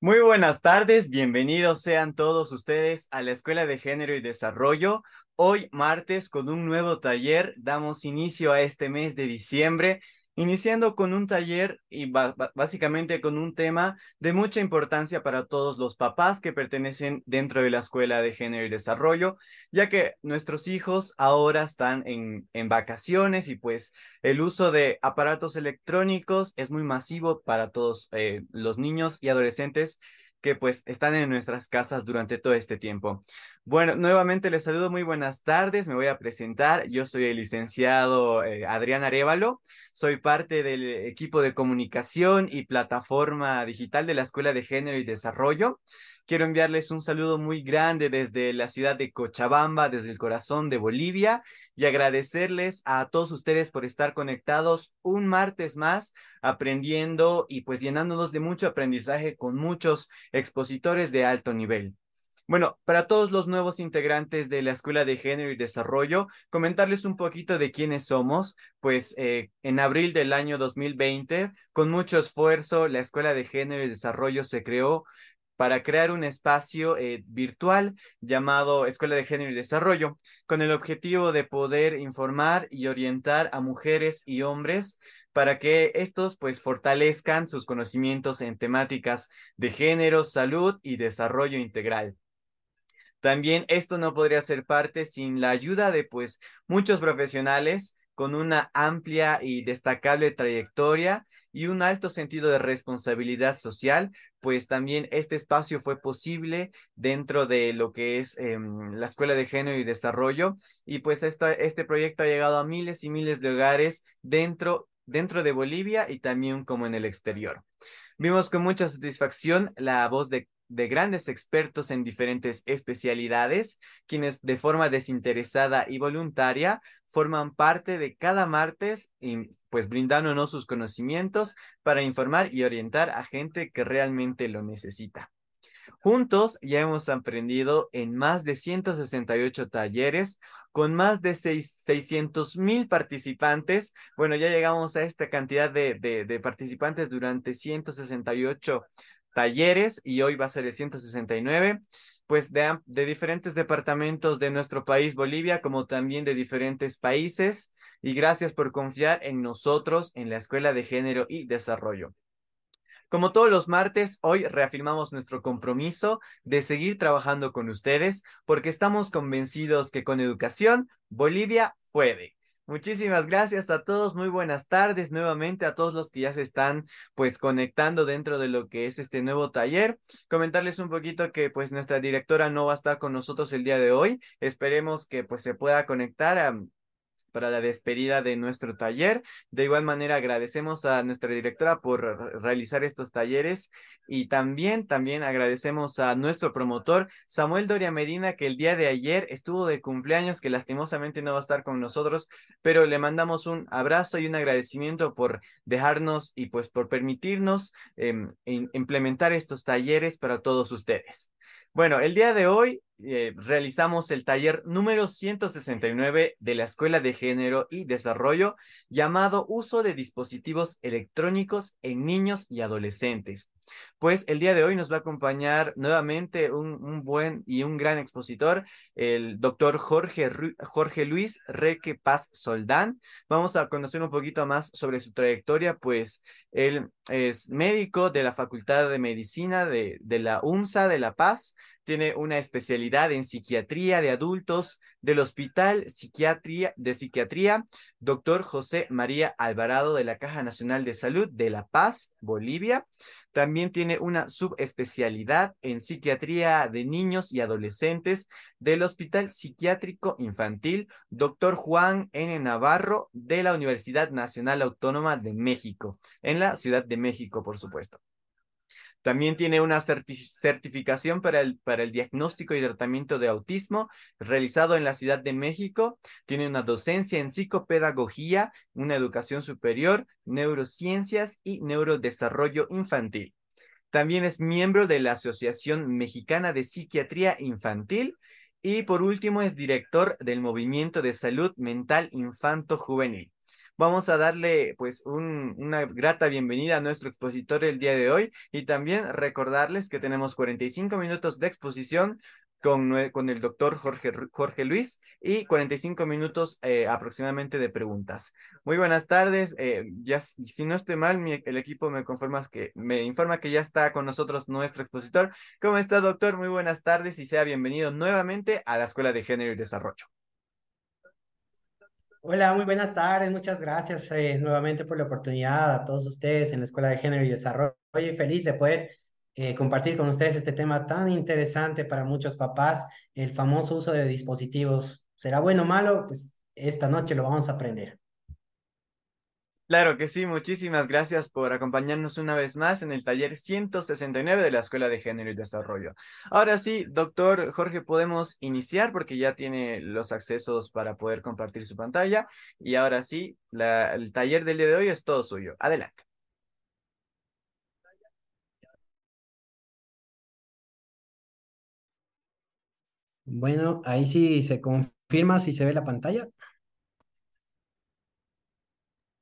Muy buenas tardes, bienvenidos sean todos ustedes a la Escuela de Género y Desarrollo. Hoy martes con un nuevo taller damos inicio a este mes de diciembre iniciando con un taller y básicamente con un tema de mucha importancia para todos los papás que pertenecen dentro de la Escuela de Género y Desarrollo, ya que nuestros hijos ahora están en, vacaciones y pues el uso de aparatos electrónicos es muy masivo para todos eh, los niños y adolescentes que pues están en nuestras casas durante todo este tiempo. Bueno, nuevamente les saludo, muy buenas tardes, me voy a presentar. Yo soy el licenciado eh, Adrián Arevalo, soy parte del equipo de comunicación y plataforma digital de la Escuela de Género y Desarrollo. Quiero enviarles un saludo muy grande desde la ciudad de Cochabamba, desde el corazón de Bolivia, y agradecerles a todos ustedes por estar conectados un martes más, aprendiendo y pues llenándonos de mucho aprendizaje con muchos expositores de alto nivel. Bueno, para todos los nuevos integrantes de la Escuela de Género y Desarrollo, comentarles un poquito de quiénes somos. Pues eh, en abril del año 2020, con mucho esfuerzo, la Escuela de Género y Desarrollo se creó para crear un espacio eh, virtual llamado Escuela de Género y Desarrollo, con el objetivo de poder informar y orientar a mujeres y hombres para que estos pues fortalezcan sus conocimientos en temáticas de género, salud y desarrollo integral. También esto no podría ser parte sin la ayuda de pues muchos profesionales con una amplia y destacable trayectoria y un alto sentido de responsabilidad social, pues también este espacio fue posible dentro de lo que es em, la Escuela de Género y Desarrollo y pues este proyecto ha llegado a miles y miles de hogares dentro, dentro de Bolivia y también como en el exterior. Vimos con mucha satisfacción la voz de de grandes expertos en diferentes especialidades, quienes de forma desinteresada y voluntaria forman parte de cada martes y pues brindándonos sus conocimientos para informar y orientar a gente que realmente lo necesita. Juntos ya hemos aprendido en más de 168 talleres con más de 600 mil participantes. Bueno, ya llegamos a esta cantidad de, de, de participantes durante 168 talleres y hoy va a ser el 169, pues de, de diferentes departamentos de nuestro país, Bolivia, como también de diferentes países. Y gracias por confiar en nosotros, en la Escuela de Género y Desarrollo. Como todos los martes, hoy reafirmamos nuestro compromiso de seguir trabajando con ustedes porque estamos convencidos que con educación Bolivia puede. Muchísimas gracias a todos, muy buenas tardes nuevamente a todos los que ya se están pues conectando dentro de lo que es este nuevo taller. Comentarles un poquito que pues nuestra directora no va a estar con nosotros el día de hoy. Esperemos que pues se pueda conectar a para la despedida de nuestro taller. De igual manera, agradecemos a nuestra directora por realizar estos talleres y también, también agradecemos a nuestro promotor, Samuel Doria Medina, que el día de ayer estuvo de cumpleaños, que lastimosamente no va a estar con nosotros, pero le mandamos un abrazo y un agradecimiento por dejarnos y pues por permitirnos em, implementar estos talleres para todos ustedes. Bueno, el día de hoy eh, realizamos el taller número 169 de la Escuela de Género y Desarrollo llamado Uso de dispositivos electrónicos en niños y adolescentes. Pues el día de hoy nos va a acompañar nuevamente un, buen y un gran expositor, el doctor Jorge, Jorge Luis Reque Paz Soldán. Vamos a conocer un poquito más sobre su trayectoria, pues él es médico de la Facultad de Medicina de, de la UMSA de La Paz, tiene una especialidad en psiquiatría de adultos del Hospital Psiquiatría, de Psiquiatría, doctor José María Alvarado de la Caja Nacional de Salud de La Paz, Bolivia. También tiene una subespecialidad en psiquiatría de niños y adolescentes del Hospital Psiquiátrico Infantil, doctor Juan N. Navarro de la Universidad Nacional Autónoma de México, en la Ciudad de México, por supuesto. También tiene una certificación para el, para el diagnóstico y tratamiento de autismo realizado en la Ciudad de México. Tiene una docencia en psicopedagogía, una educación superior, neurociencias y neurodesarrollo infantil. También es miembro de la Asociación Mexicana de Psiquiatría Infantil y por último es director del Movimiento de Salud Mental Infanto Juvenil. vamos a darle pues una grata bienvenida a nuestro expositor el día de hoy y también recordarles que tenemos 45 minutos de exposición con, con el doctor Jorge, Jorge Luis y 45 minutos eh, aproximadamente de preguntas. Muy buenas tardes. Eh, ya, si no estoy mal, el equipo me, conforma que, me informa que ya está con nosotros nuestro expositor. ¿Cómo está, doctor? Muy buenas tardes y sea bienvenido nuevamente a la Escuela de Género y Desarrollo. Hola, muy buenas tardes. Muchas gracias eh, nuevamente por la oportunidad a todos ustedes en la Escuela de Género y Desarrollo. Feliz de poder eh, compartir con ustedes este tema tan interesante para muchos papás, el famoso uso de dispositivos. ¿Será bueno o malo? Pues esta noche lo vamos a aprender. Claro que sí, muchísimas gracias por acompañarnos una vez más en el taller 169 de la Escuela de Género y Desarrollo. Ahora sí, doctor Jorge, podemos iniciar porque ya tiene los accesos para poder compartir su pantalla y ahora sí, el taller del día de hoy es todo suyo. Adelante. Bueno, ahí sí se confirma si se ve la pantalla.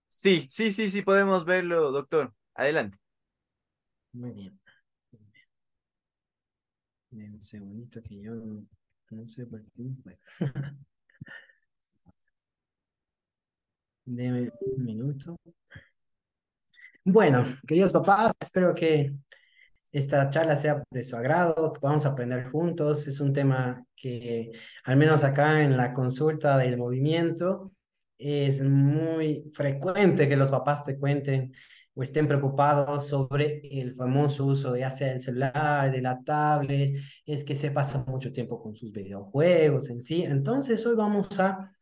Sí, sí, sí, sí, podemos verlo, doctor. Adelante. Muy bien. Un segundito que yo no, sé por qué. Bueno. Deme un minuto. Bueno, queridos papás, espero que esta charla sea de su agrado, que podamos aprender juntos. Es un tema que, al menos acá en la consulta del movimiento, es muy frecuente que los papás te cuenten o estén preocupados sobre el famoso uso de ya sea el celular, de la tablet, es que se pasa mucho tiempo con sus videojuegos en sí. Entonces hoy vamos a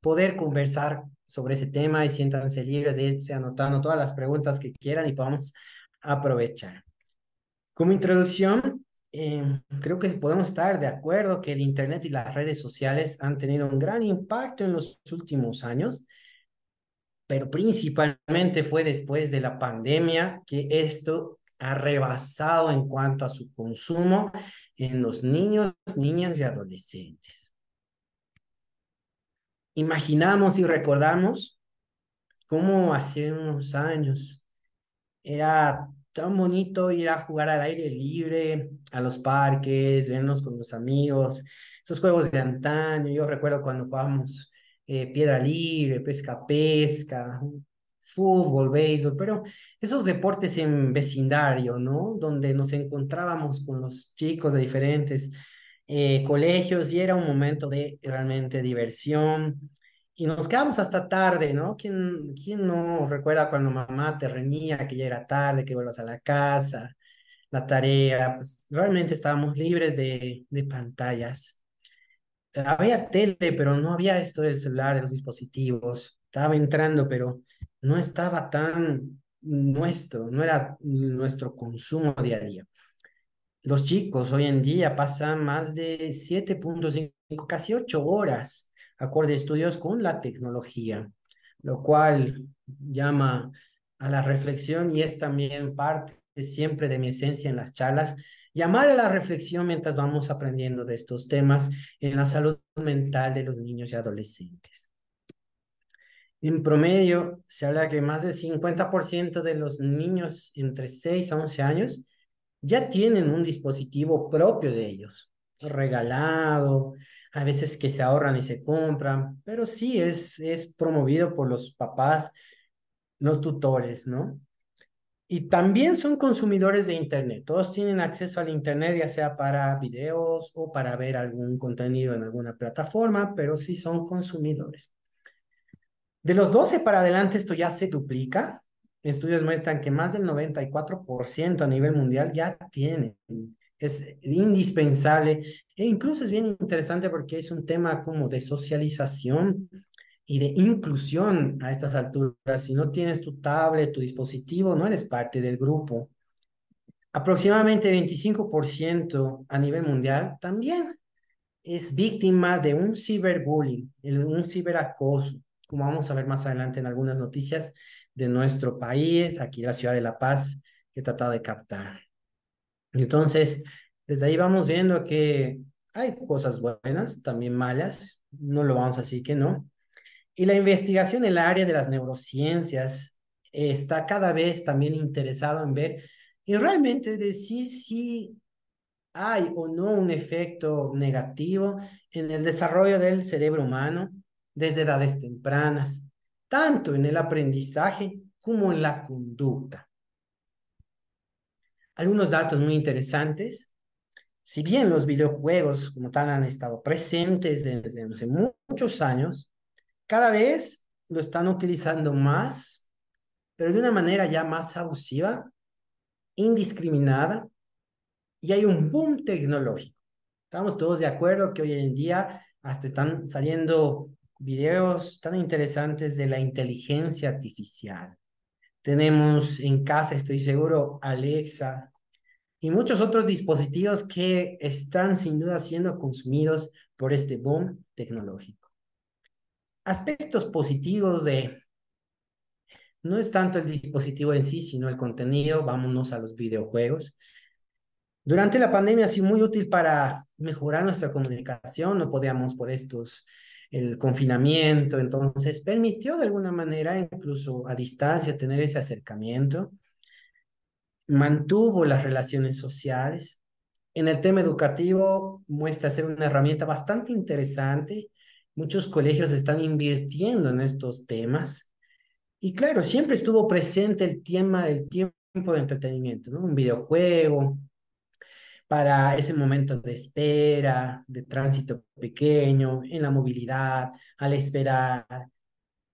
poder conversar sobre ese tema y siéntanse libres de irse anotando todas las preguntas que quieran y podamos aprovechar. Como introducción, eh, creo que podemos estar de acuerdo que el Internet y las redes sociales han tenido un gran impacto en los últimos años, pero principalmente fue después de la pandemia que esto ha rebasado en cuanto a su consumo en los niños, niñas y adolescentes. Imaginamos y recordamos cómo hace unos años era tan bonito ir a jugar al aire libre, a los parques, vernos con los amigos, esos juegos de antaño. Yo recuerdo cuando jugábamos eh, piedra libre, pesca, pesca, fútbol, béisbol, pero esos deportes en vecindario, ¿no? Donde nos encontrábamos con los chicos de diferentes eh, colegios y era un momento de realmente diversión, y nos quedamos hasta tarde, ¿no? ¿Quién, ¿Quién no recuerda cuando mamá te reñía que ya era tarde, que vuelvas a la casa, la tarea? Pues realmente estábamos libres de, de pantallas. Había tele, pero no había esto del celular, de los dispositivos. Estaba entrando, pero no estaba tan nuestro, no era nuestro consumo día a día. Los chicos hoy en día pasan más de 7.5, casi 8 horas acorde estudios con la tecnología, lo cual llama a la reflexión y es también parte siempre de mi esencia en las charlas, llamar a la reflexión mientras vamos aprendiendo de estos temas en la salud mental de los niños y adolescentes. En promedio, se habla que más del 50% de los niños entre 6 a 11 años ya tienen un dispositivo propio de ellos, regalado, a veces que se ahorran y se compran, pero sí es, es promovido por los papás, los tutores, ¿no? Y también son consumidores de Internet. Todos tienen acceso al Internet, ya sea para videos o para ver algún contenido en alguna plataforma, pero sí son consumidores. De los 12 para adelante esto ya se duplica. Estudios muestran que más del 94% a nivel mundial ya tienen es indispensable e incluso es bien interesante porque es un tema como de socialización y de inclusión a estas alturas. Si no tienes tu tablet, tu dispositivo, no eres parte del grupo. Aproximadamente 25% a nivel mundial también es víctima de un ciberbullying, un ciberacoso, como vamos a ver más adelante en algunas noticias de nuestro país, aquí la ciudad de La Paz, que he tratado de captar. Entonces, desde ahí vamos viendo que hay cosas buenas, también malas, no lo vamos a decir que no. Y la investigación en el área de las neurociencias está cada vez también interesado en ver y realmente decir si hay o no un efecto negativo en el desarrollo del cerebro humano desde edades tempranas, tanto en el aprendizaje como en la conducta. Algunos datos muy interesantes. Si bien los videojuegos como tal han estado presentes desde hace muchos años, cada vez lo están utilizando más, pero de una manera ya más abusiva, indiscriminada, y hay un boom tecnológico. Estamos todos de acuerdo que hoy en día hasta están saliendo videos tan interesantes de la inteligencia artificial. Tenemos en casa, estoy seguro, Alexa y muchos otros dispositivos que están sin duda siendo consumidos por este boom tecnológico. Aspectos positivos de no es tanto el dispositivo en sí, sino el contenido. Vámonos a los videojuegos. Durante la pandemia ha sido muy útil para mejorar nuestra comunicación, no podíamos por estos, el confinamiento, entonces permitió de alguna manera, incluso a distancia, tener ese acercamiento, mantuvo las relaciones sociales. En el tema educativo muestra ser una herramienta bastante interesante. Muchos colegios están invirtiendo en estos temas. Y claro, siempre estuvo presente el tema del tiempo de entretenimiento, ¿no? Un videojuego, para ese momento de espera, de tránsito pequeño, en la movilidad, al esperar.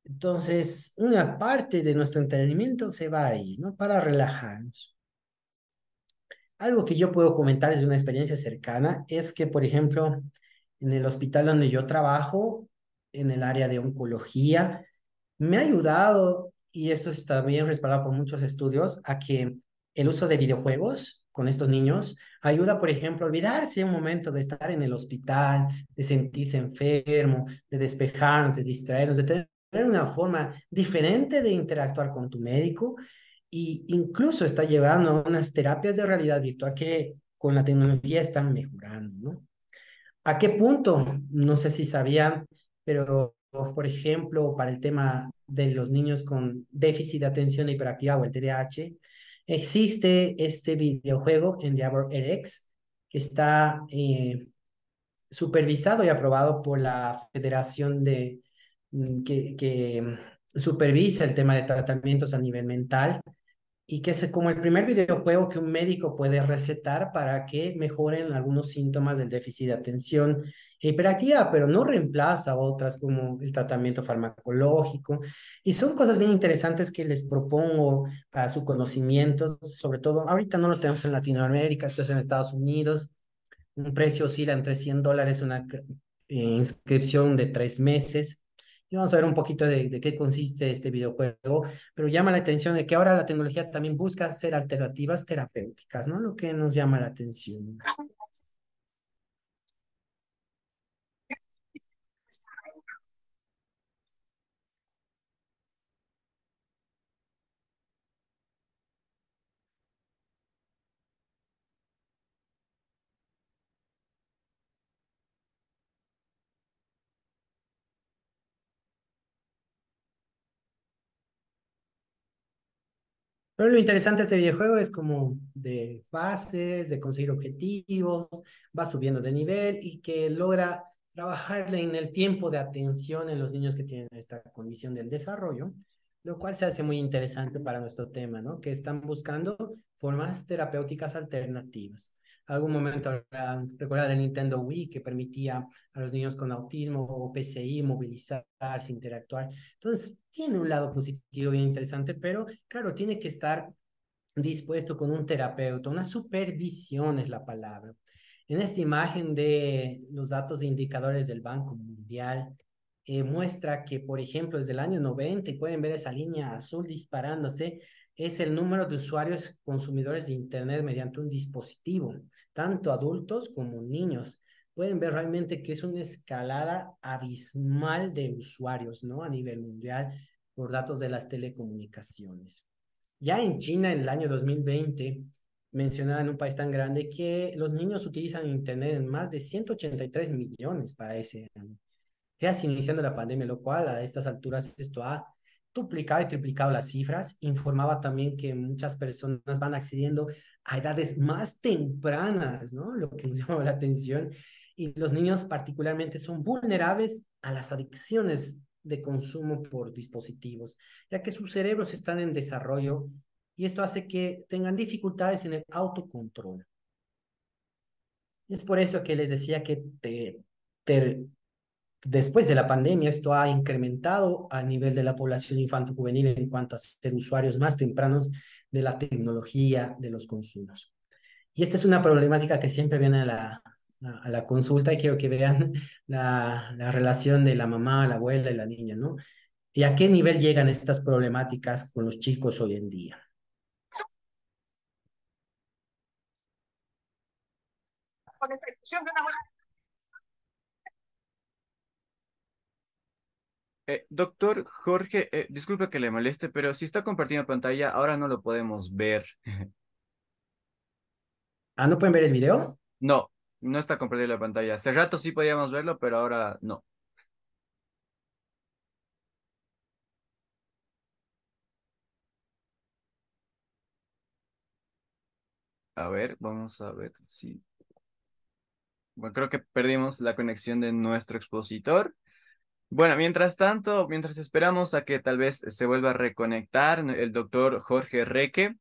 Entonces, una parte de nuestro entretenimiento se va ahí, ¿no? Para relajarnos. Algo que yo puedo comentar desde una experiencia cercana es que, por ejemplo, en el hospital donde yo trabajo, en el área de oncología, me ha ayudado, y eso está bien respaldado por muchos estudios, a que el uso de videojuegos con estos niños ayuda, por ejemplo, a olvidarse un momento de estar en el hospital, de sentirse enfermo, de despejarnos, de distraernos, de tener una forma diferente de interactuar con tu médico e incluso está llevando a unas terapias de realidad virtual que con la tecnología están mejorando, ¿no? ¿A qué punto? No sé si sabían, pero por ejemplo, para el tema de los niños con déficit de atención hiperactiva o el TDAH, Existe este videojuego en Diablo RX que está eh, supervisado y aprobado por la Federación de mm, que, que mm, supervisa el tema de tratamientos a nivel mental y que es como el primer videojuego que un médico puede recetar para que mejoren algunos síntomas del déficit de atención hiperactividad, pero no reemplaza otras como el tratamiento farmacológico. Y son cosas bien interesantes que les propongo para su conocimiento, sobre todo, ahorita no lo tenemos en Latinoamérica, esto es en Estados Unidos, un precio oscila entre 100 dólares, una eh, inscripción de tres meses y vamos a ver un poquito de, de, qué consiste este videojuego, pero llama la atención de que ahora la tecnología también busca hacer alternativas terapéuticas, ¿no? Lo que nos llama la atención. Pero lo interesante de este videojuego es como de fases, de conseguir objetivos, va subiendo de nivel y que logra trabajar en el tiempo de atención en los niños que tienen esta condición del desarrollo, lo cual se hace muy interesante para nuestro tema, ¿no? Que están buscando formas terapéuticas alternativas algún momento recuerda el Nintendo Wii que permitía a los niños con autismo o PCI movilizarse, interactuar. Entonces, tiene un lado positivo bien interesante, pero claro, tiene que estar dispuesto con un terapeuta, una supervisión es la palabra. En esta imagen de los datos de indicadores del Banco Mundial, eh, muestra que, por ejemplo, desde el año 90, y pueden ver esa línea azul disparándose, es el número de usuarios consumidores de Internet mediante un dispositivo, tanto adultos como niños. Pueden ver realmente que es una escalada abismal de usuarios, ¿no? A nivel mundial por datos de las telecomunicaciones. Ya en China, en el año 2020, mencionaba en un país tan grande que los niños utilizan Internet en más de 183 millones para ese año. hace iniciando la pandemia, lo cual a estas alturas esto ha duplicado y triplicado las cifras. Informaba también que muchas personas van accediendo a edades más tempranas, ¿no? Lo que nos llamaba la atención. Y los niños particularmente son vulnerables a las adicciones de consumo por dispositivos, ya que sus cerebros están en desarrollo y esto hace que tengan dificultades en el autocontrol. Es por eso que les decía que te, después de la pandemia esto ha incrementado a nivel de la población infanto-juvenil en cuanto a ser usuarios más tempranos de la tecnología, de los consumos. Y esta es una problemática que siempre viene a la, a la consulta y quiero que vean la, la relación de la mamá, la abuela y la niña, ¿no? ¿Y a qué nivel llegan estas problemáticas con los chicos hoy en día? Eh, doctor Jorge, eh, disculpe que le moleste, pero si está compartiendo pantalla, ahora no lo podemos ver. ah, ¿no pueden ver el video? No, no está compartiendo la pantalla. Hace rato sí podíamos verlo, pero ahora no. A ver, vamos a ver si... Bueno, creo que perdimos la conexión de nuestro expositor. Bueno, mientras tanto, mientras esperamos a que tal vez se vuelva a reconectar el doctor Jorge Reque,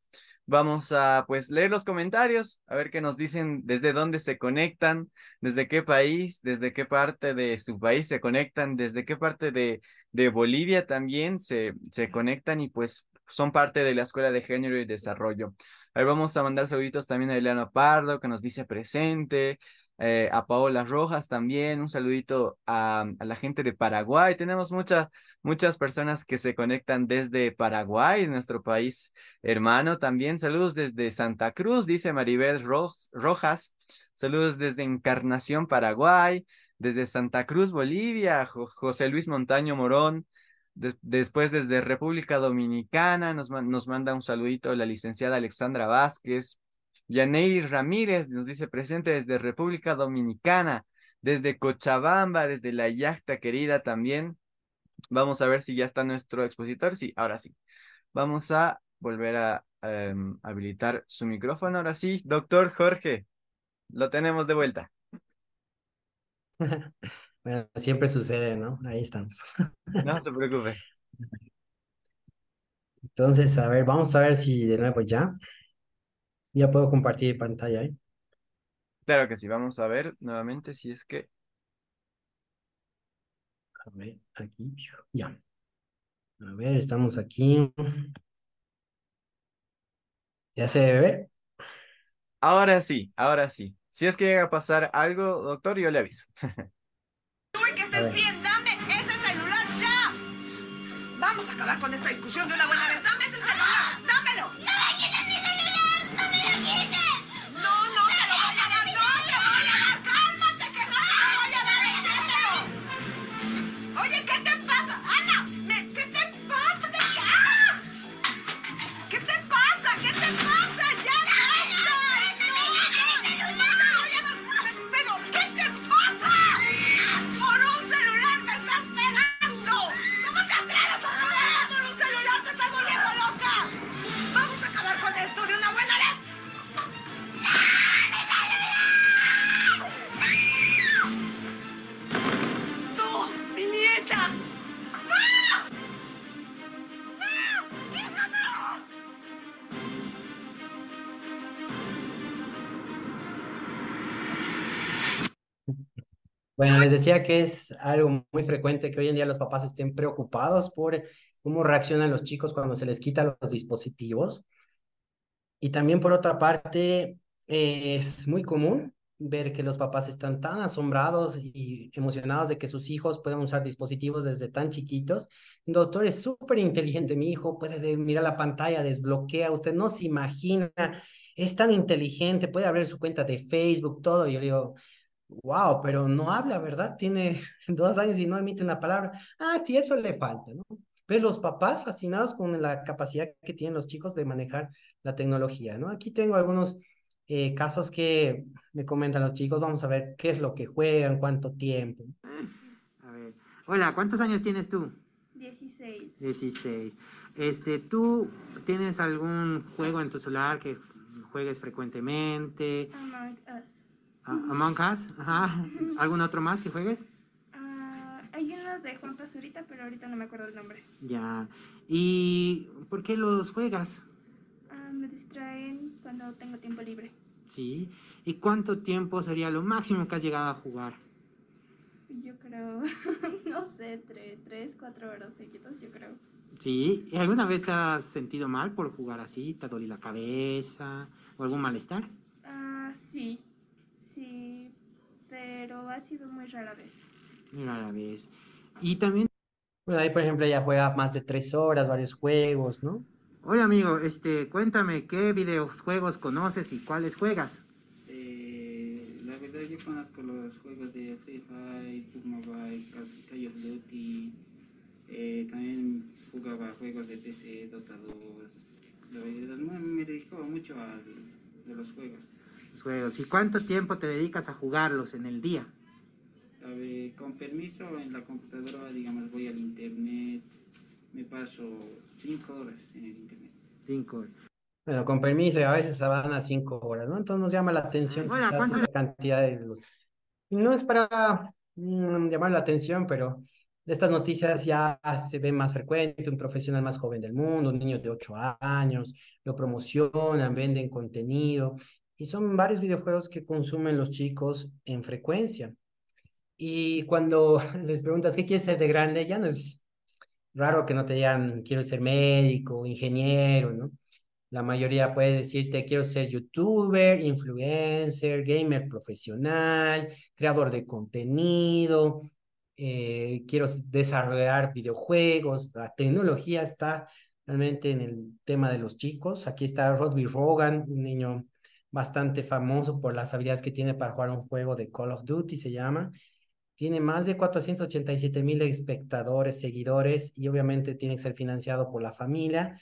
Vamos a pues leer los comentarios, a ver qué nos dicen desde dónde se conectan, desde qué país, desde qué parte de su país se conectan, desde qué parte de, de Bolivia también se, se conectan y pues son parte de la Escuela de Género y Desarrollo. A vamos a mandar saluditos también a Eliana Pardo, que nos dice presente, eh, a Paola Rojas también, un saludito a, la gente de Paraguay. Tenemos muchas, muchas personas que se conectan desde Paraguay, nuestro país hermano también. Saludos desde Santa Cruz, dice Maribel Rojas. Saludos desde Encarnación, Paraguay. Desde Santa Cruz, Bolivia, José Luis Montaño Morón. después desde República Dominicana nos, nos manda un saludito la licenciada Alexandra Vázquez. Yaneiri Ramírez nos dice presente desde República Dominicana, desde Cochabamba, desde la yacta querida también. Vamos a ver si ya está nuestro expositor. Sí, ahora sí. Vamos a volver a em, habilitar su micrófono. Ahora sí, doctor Jorge, lo tenemos de vuelta. Bueno, siempre sucede, ¿no? Ahí estamos. No se preocupe. Entonces, a ver, vamos a ver si de nuevo ya. Ya puedo compartir pantalla ahí. Claro que sí, vamos a ver nuevamente si es que... A ver, aquí, ya. A ver, estamos aquí. ¿Ya se debe ver? Ahora sí, ahora sí. Si es que llega a pasar algo, doctor, yo le aviso. Uy, que estés bien, dame ese celular ya. Vamos a acabar con esta discusión de una buena vez. Dame ese celular, Bueno, les decía que es algo muy frecuente que hoy en día los papás estén preocupados por cómo reaccionan los chicos cuando se les quitan los dispositivos. Y también por otra parte, eh, es muy común ver que los papás están tan asombrados y emocionados de que sus hijos puedan usar dispositivos desde tan chiquitos. Doctor es súper inteligente, mi hijo puede mirar la pantalla, desbloquea, usted no se imagina, es tan inteligente, puede abrir su cuenta de Facebook, todo. Yo le digo, wow, pero no habla, ¿verdad? Tiene dos años y no emite una palabra. Ah, sí, eso le falta, ¿no? Pero los papás fascinados con la capacidad que tienen los chicos de manejar la tecnología, ¿no? Aquí tengo algunos eh, casos que me comentan los chicos, vamos a ver qué es lo que juegan, cuánto tiempo. A ver, Hola, ¿cuántos años tienes tú? 16. 16. Este, ¿tú tienes algún juego en tu celular que juegues frecuentemente? Among Us. A- Among Us, ajá. ¿Algún otro más que juegues? Ah, hay uno de Juan Pazurita, pero ahorita no me acuerdo el nombre. Ya. ¿Y por qué los juegas? Ah, me distraen cuando tengo tiempo libre. Sí. ¿Y cuánto tiempo sería lo máximo que has llegado a jugar? Yo creo, no sé, tre- tres, cuatro horas seguidas, yo creo. Sí. ¿Y alguna vez te has sentido mal por jugar así? ¿Te ha dolido la cabeza? ¿O algún malestar? Ah, sí, sí, pero ha sido muy rara vez. Rara vez. Y también, Bueno, ahí por ejemplo ella juega más de tres horas, varios juegos, ¿no? oye amigo, este, cuéntame qué videojuegos conoces y cuáles juegas. Eh, la verdad yo conozco los juegos de Free Fire, PUBG Mobile, Call of Duty, eh, también jugaba juegos de PC, Dota 2. La verdad me, me dedicaba mucho a, de los juegos. Los juegos. ¿Y cuánto tiempo te dedicas a jugarlos en el día? A ver, con permiso en la computadora, digamos, voy al internet, me paso 5 horas en el internet. Cinco. Bueno, con permiso, y a veces van a cinco horas, ¿no? Entonces nos llama la atención ¿cuánto- esa cantidad de los... No es para mm, llamar la atención, pero de estas noticias ya se ve más frecuente, un profesional más joven del mundo, un niño de 8 años, lo promocionan, venden contenido, y son varios videojuegos que consumen los chicos en frecuencia. Y cuando les preguntas qué quieres ser de grande, ya no es raro que no te digan quiero ser médico, ingeniero, ¿no? La mayoría puede decirte quiero ser youtuber, influencer, gamer profesional, creador de contenido, eh, quiero desarrollar videojuegos. La tecnología está realmente en el tema de los chicos. Aquí está Rodney Rogan, un niño bastante famoso por las habilidades que tiene para jugar un juego de Call of Duty, se llama. Tiene más de 487 mil espectadores, seguidores y obviamente tiene que ser financiado por la familia.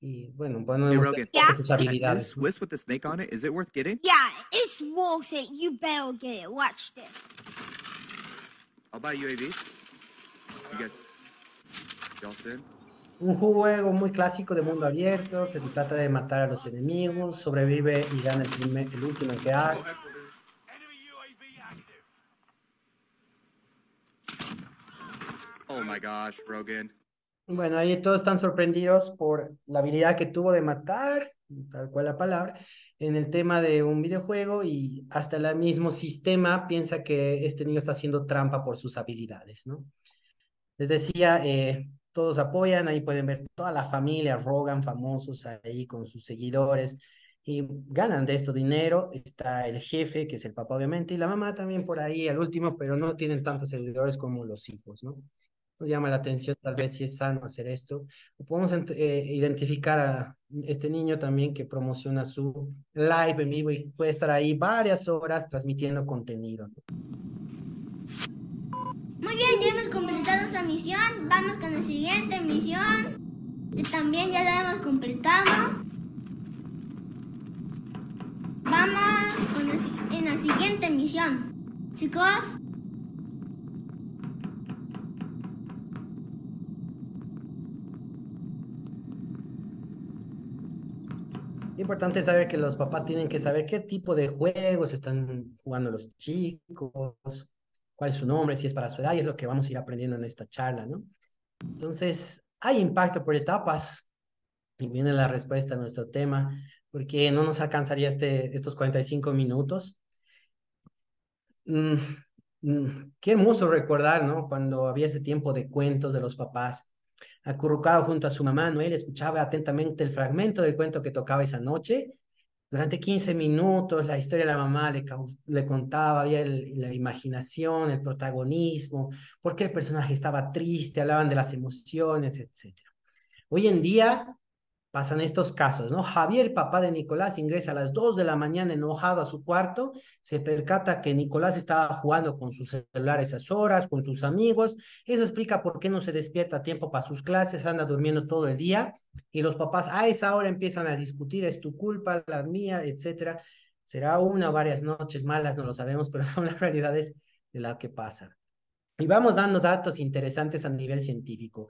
Y bueno, bueno, Hey, demostrar Rogan. un poco sus habilidades. this with the snake on it, is it worth getting? Yeah, it's worth it. You better get it. Watch this. I'll buy UAV. You guys, y'all soon? Un juego muy clásico de mundo abierto, se trata de matar a los enemigos, sobrevive y gana el, primer, el último en quedar. Oh my gosh, Rogan. Bueno, ahí todos están sorprendidos por la habilidad que tuvo de matar, tal cual la palabra, en el tema de un videojuego y hasta el mismo sistema piensa que este niño está haciendo trampa por sus habilidades, ¿no? Les decía, eh, todos apoyan, ahí pueden ver toda la familia Rogan, famosos ahí con sus seguidores y ganan de esto dinero. Está el jefe, que es el papá obviamente, y la mamá también por ahí, al último, pero no tienen tantos seguidores como los hijos, ¿no? Nos llama la atención tal vez si es sano hacer esto. Podemos eh, identificar a este niño también que promociona su live en vivo y puede estar ahí varias horas transmitiendo contenido. ¿no? Muy bien, ya hemos misión. Vamos con la siguiente misión. También ya la hemos completado. Vamos con en la siguiente misión. Chicos, Importante saber que los papás tienen que saber qué tipo de juegos están jugando los chicos, cuál es su nombre, si es para su edad, y es lo que vamos a ir aprendiendo en esta charla, ¿no? Entonces, hay impacto por etapas, y viene la respuesta a nuestro tema, porque no nos alcanzaría este, estos 45 minutos. Mm, mm, qué hermoso recordar, ¿no? Cuando había ese tiempo de cuentos de los papás acurrucado junto a su mamá, Noel escuchaba atentamente el fragmento del cuento que tocaba esa noche. Durante 15 minutos la historia de la mamá le, le contaba, había la imaginación, el protagonismo, por qué el personaje estaba triste, hablaban de las emociones, etc. Hoy en día pasan estos casos, ¿no? Javier, papá de Nicolás, ingresa a las 2 de la mañana enojado a su cuarto, se percata que Nicolás estaba jugando con su celular esas horas, con sus amigos, eso explica por qué no se despierta a tiempo para sus clases, anda durmiendo todo el día y los papás a esa hora empiezan a discutir, es tu culpa, la mía, etcétera. Será una o varias noches malas, no lo sabemos, pero son las realidades de la que pasa. Y vamos dando datos interesantes a nivel científico.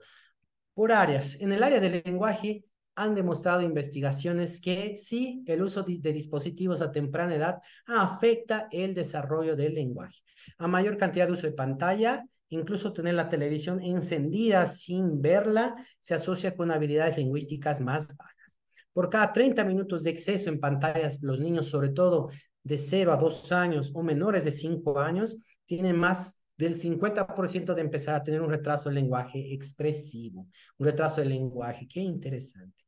Por áreas, en el área del lenguaje han demostrado investigaciones que sí, el uso de dispositivos a temprana edad afecta el desarrollo del lenguaje. A mayor cantidad de uso de pantalla, incluso tener la televisión encendida sin verla, se asocia con habilidades lingüísticas más bajas. Por cada 30 minutos de exceso en pantallas, los niños, sobre todo de 0 a 2 años o menores de 5 años, tienen más del 50% de empezar a tener un retraso del lenguaje expresivo, un retraso del lenguaje. Qué interesante.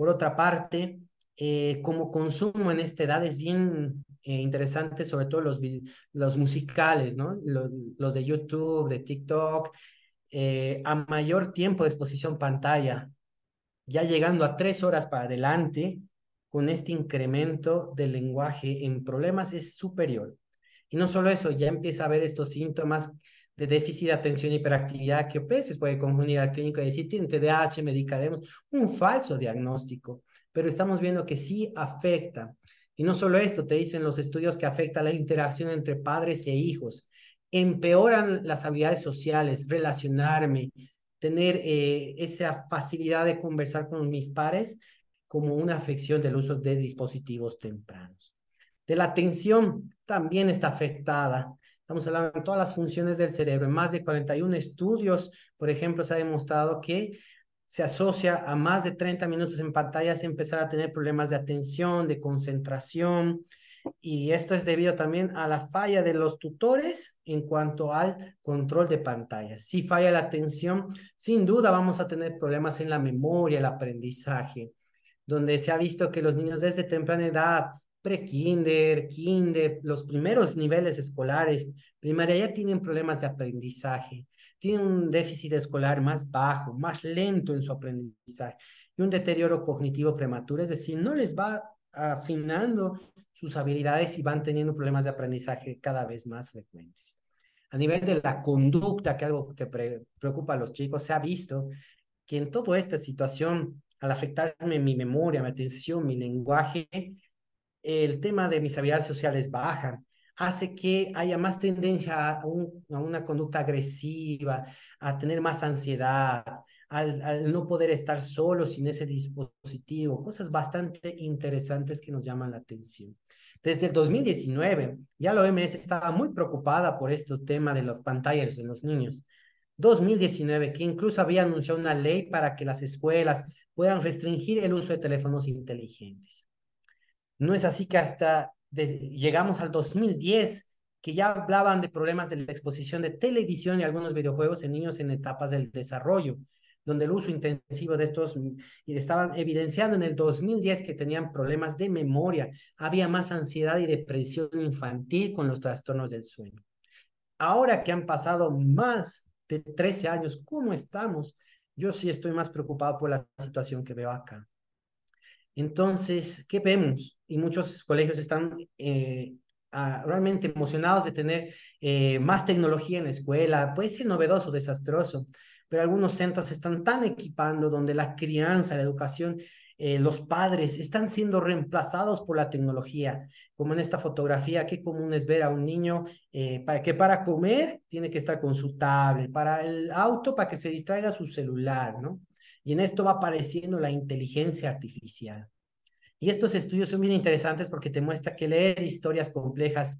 Por otra parte, eh, como consumo en esta edad es bien eh, interesante, sobre todo los, los musicales. Los, de YouTube, de TikTok, eh, a mayor tiempo de exposición pantalla, ya llegando a tres horas para adelante, con este incremento del lenguaje en problemas es superior. Y no solo eso, ya empieza a haber estos síntomas de déficit de atención y hiperactividad que veces puede confundir al clínico y decir, tiene TDAH, medicaremos, un falso diagnóstico, pero estamos viendo que sí afecta. Y no solo esto, te dicen los estudios que afecta la interacción entre padres e hijos, empeoran las habilidades sociales, relacionarme, tener eh, esa facilidad de conversar con mis pares como una afección del uso de dispositivos tempranos. De la atención también está afectada. Estamos hablando de todas las funciones del cerebro. En más de 41 estudios, por ejemplo, se ha demostrado que se asocia a más de 30 minutos en pantallas empezar a tener problemas de atención, de concentración, y esto es debido también a la falla de los tutores en cuanto al control de pantallas. Si falla la atención, sin duda vamos a tener problemas en la memoria, el aprendizaje, donde se ha visto que los niños desde temprana edad pre-kinder, kinder, los primeros niveles escolares, primaria, ya tienen problemas de aprendizaje, tienen un déficit escolar más bajo, más lento en su aprendizaje y un deterioro cognitivo prematuro, es decir, no les va afinando sus habilidades y van teniendo problemas de aprendizaje cada vez más frecuentes. A nivel de la conducta, que es algo que preocupa a los chicos, se ha visto que en toda esta situación, al afectarme mi memoria, mi atención, mi lenguaje, el tema de mis habilidades sociales bajan, hace que haya más tendencia a, una conducta agresiva, a tener más ansiedad, al, no poder estar solo sin ese dispositivo, cosas bastante interesantes que nos llaman la atención. Desde el 2019, ya la OMS estaba muy preocupada por estos temas de los pantallas en los niños. 2019, que incluso había anunciado una ley para que las escuelas puedan restringir el uso de teléfonos inteligentes. No es así que hasta llegamos al 2010, que ya hablaban de problemas de la exposición de televisión y algunos videojuegos en niños en etapas del desarrollo, donde el uso intensivo de estos y estaban evidenciando en el 2010 que tenían problemas de memoria, había más ansiedad y depresión infantil con los trastornos del sueño. Ahora que han pasado más de 13 años, ¿cómo estamos? Yo sí estoy más preocupado por la situación que veo acá. Entonces, ¿qué vemos? Y muchos colegios están eh, realmente emocionados de tener eh, más tecnología en la escuela. Puede ser novedoso, desastroso, pero algunos centros están tan equipando donde la crianza, la educación, eh, los padres están siendo reemplazados por la tecnología, como en esta fotografía, qué común es ver a un niño para que para comer tiene que estar con su tablet, para el auto, para que se distraiga su celular, ¿no? Y en esto va apareciendo la inteligencia artificial. Y estos estudios son bien interesantes porque te muestra que leer historias complejas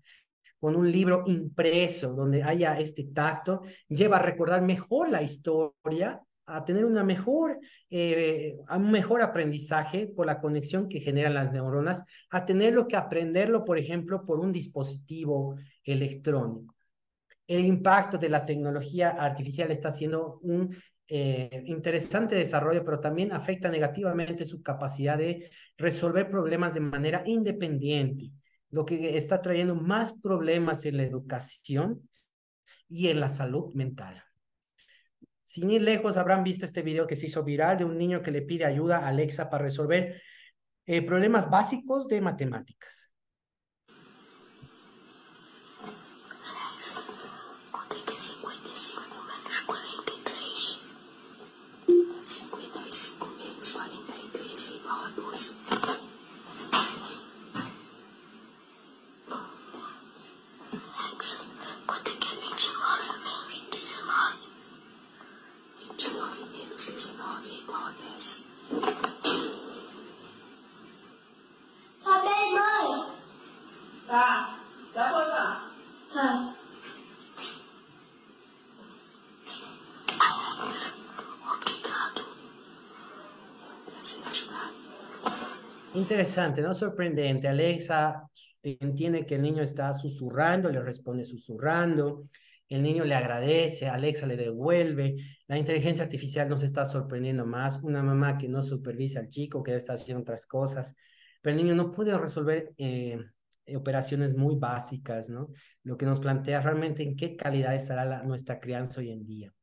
con un libro impreso donde haya este tacto lleva a recordar mejor la historia, a tener una mejor, eh, un mejor aprendizaje por la conexión que generan las neuronas, a tenerlo que aprenderlo, por ejemplo, por un dispositivo electrónico. El impacto de la tecnología artificial está siendo un eh, interesante desarrollo, pero también afecta negativamente su capacidad de resolver problemas de manera independiente, lo que está trayendo más problemas en la educación y en la salud mental. Sin ir lejos, habrán visto este video que se hizo viral de un niño que le pide ayuda a Alexa para resolver eh, problemas básicos de matemáticas. Interesante, ¿no? Sorprendente. Alexa entiende que el niño está susurrando, le responde susurrando, el niño le agradece, Alexa le devuelve, la inteligencia artificial nos está sorprendiendo más, una mamá que no supervisa al chico, que está haciendo otras cosas, pero el niño no puede resolver eh, operaciones muy básicas, ¿no? Lo que nos plantea realmente en qué calidad estará nuestra crianza hoy en día.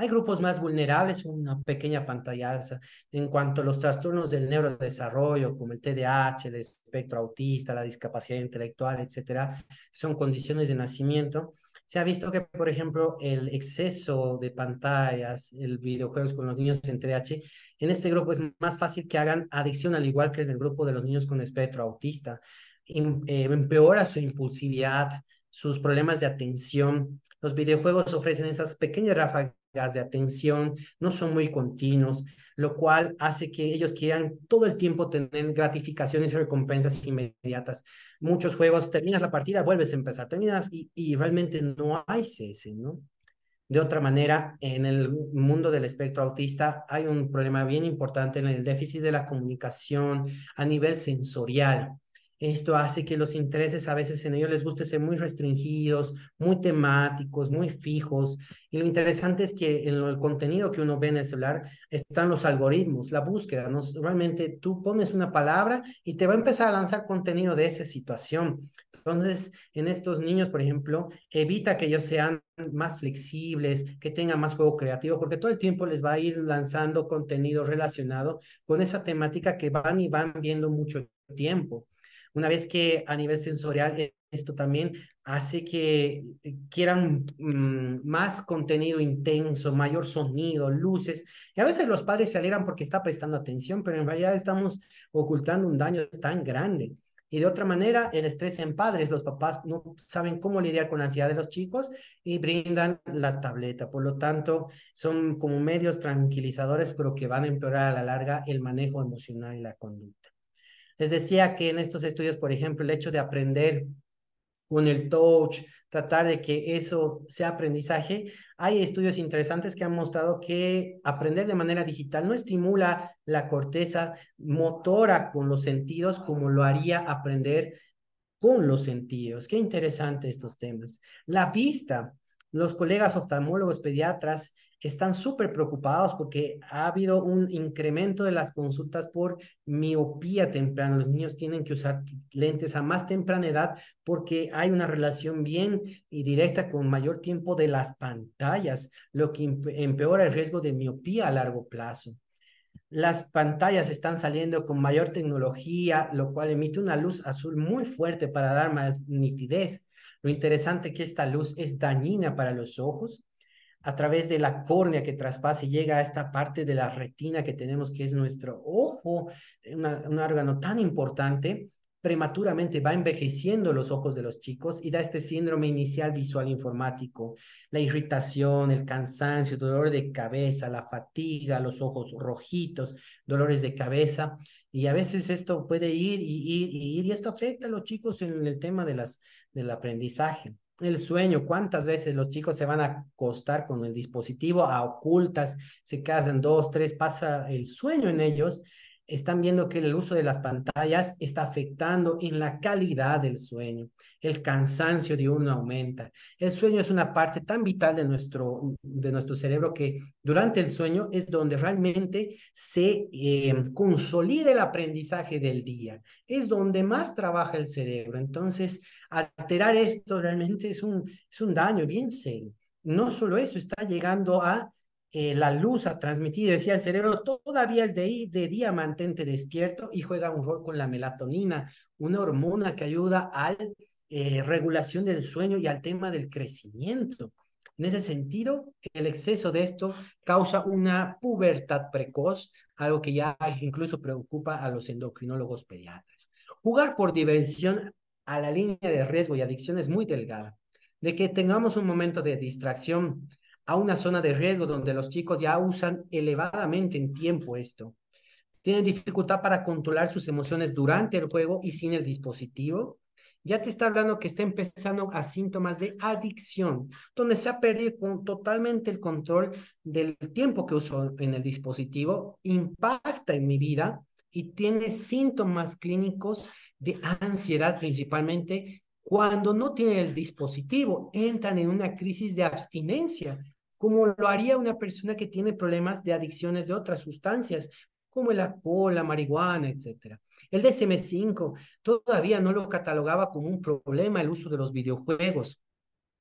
Hay grupos más vulnerables, una pequeña pantallaza en cuanto a los trastornos del neurodesarrollo, como el TDAH, el espectro autista, la discapacidad intelectual, etcétera, son condiciones de nacimiento. Se ha visto que, por ejemplo, el exceso de pantallas, el videojuegos con los niños en TDAH, en este grupo es más fácil que hagan adicción, al igual que en el grupo de los niños con espectro autista. Eh, empeora su impulsividad, sus problemas de atención. Los videojuegos ofrecen esas pequeñas ráfagas de atención, no son muy continuos, lo cual hace que ellos quieran todo el tiempo tener gratificaciones y recompensas inmediatas. Muchos juegos, terminas la partida, vuelves a empezar, terminas y, y realmente no hay cese, ¿no? De otra manera, en el mundo del espectro autista hay un problema bien importante en el déficit de la comunicación a nivel sensorial. Esto hace que los intereses a veces en ellos les guste ser muy restringidos, muy temáticos, muy fijos. Y lo interesante es que en el contenido que uno ve en el celular están los algoritmos, la búsqueda. ¿no? Realmente tú pones una palabra y te va a empezar a lanzar contenido de esa situación. Entonces, en estos niños, por ejemplo, evita que ellos sean más flexibles, que tengan más juego creativo, porque todo el tiempo les va a ir lanzando contenido relacionado con esa temática que van y van viendo mucho tiempo. Una vez que a nivel sensorial e, esto también hace que eh, quieran mm, más contenido intenso, mayor sonido, luces. Y a veces los padres se alegran porque está prestando atención, pero en realidad estamos ocultando un daño tan grande. Y de otra manera, el estrés en padres, los papás no saben cómo lidiar con la ansiedad de los chicos y brindan la tableta. Por lo tanto, son como medios tranquilizadores, pero que van a empeorar a la larga el manejo emocional y la conducta. Les decía que en estos estudios, por ejemplo, el hecho de aprender con el touch, tratar de que eso sea aprendizaje, hay estudios interesantes que han mostrado que aprender de manera digital no estimula la corteza motora con los sentidos como lo haría aprender con los sentidos. Qué interesante estos temas. La vista, los colegas oftalmólogos pediatras están súper preocupados porque ha habido un incremento de las consultas por miopía temprana. Los niños tienen que usar lentes a más temprana edad porque hay una relación bien y directa con mayor tiempo de las pantallas, lo que empeora el riesgo de miopía a largo plazo. Las pantallas están saliendo con mayor tecnología, lo cual emite una luz azul muy fuerte para dar más nitidez. Lo interesante es que esta luz es dañina para los ojos, a través de la córnea que traspasa y llega a esta parte de la retina que tenemos, que es nuestro ojo, un órgano tan importante, prematuramente va envejeciendo los ojos de los chicos y da este síndrome inicial visual informático, la irritación, el cansancio, dolor de cabeza, la fatiga, los ojos rojitos, dolores de cabeza. Y a veces esto puede ir y ir y ir y esto afecta a los chicos en el tema de las, del aprendizaje. El sueño, cuántas veces los chicos se van a acostar con el dispositivo a ocultas, se quedan dos, tres, pasa el sueño en ellos están viendo que el uso de las pantallas está afectando en la calidad del sueño. El cansancio de uno aumenta. El sueño es una parte tan vital de nuestro, de nuestro cerebro que durante el sueño es donde realmente se eh, consolida el aprendizaje del día. Es donde más trabaja el cerebro. Entonces, alterar esto realmente es un, es un daño bien serio. No solo eso, está llegando a eh, la luz a transmitir, decía el cerebro, todavía es de, de día, mantente despierto y juega un rol con la melatonina, una hormona que ayuda a la eh, regulación del sueño y al tema del crecimiento. En ese sentido, el exceso de esto causa una pubertad precoz, algo que ya incluso preocupa a los endocrinólogos pediatras. Jugar por diversión a la línea de riesgo y adicción es muy delgada. De que tengamos un momento de distracción a una zona de riesgo donde los chicos ya usan elevadamente en tiempo esto. Tienen dificultad para controlar sus emociones durante el juego y sin el dispositivo. Ya te está hablando que está empezando a síntomas de adicción, donde se ha perdido totalmente el control del tiempo que uso en el dispositivo, impacta en mi vida y tiene síntomas clínicos de ansiedad principalmente cuando no tiene el dispositivo, entran en una crisis de abstinencia, como lo haría una persona que tiene problemas de adicciones de otras sustancias, como el alcohol, la marihuana, etc. El DSM-5 todavía no lo catalogaba como un problema el uso de los videojuegos.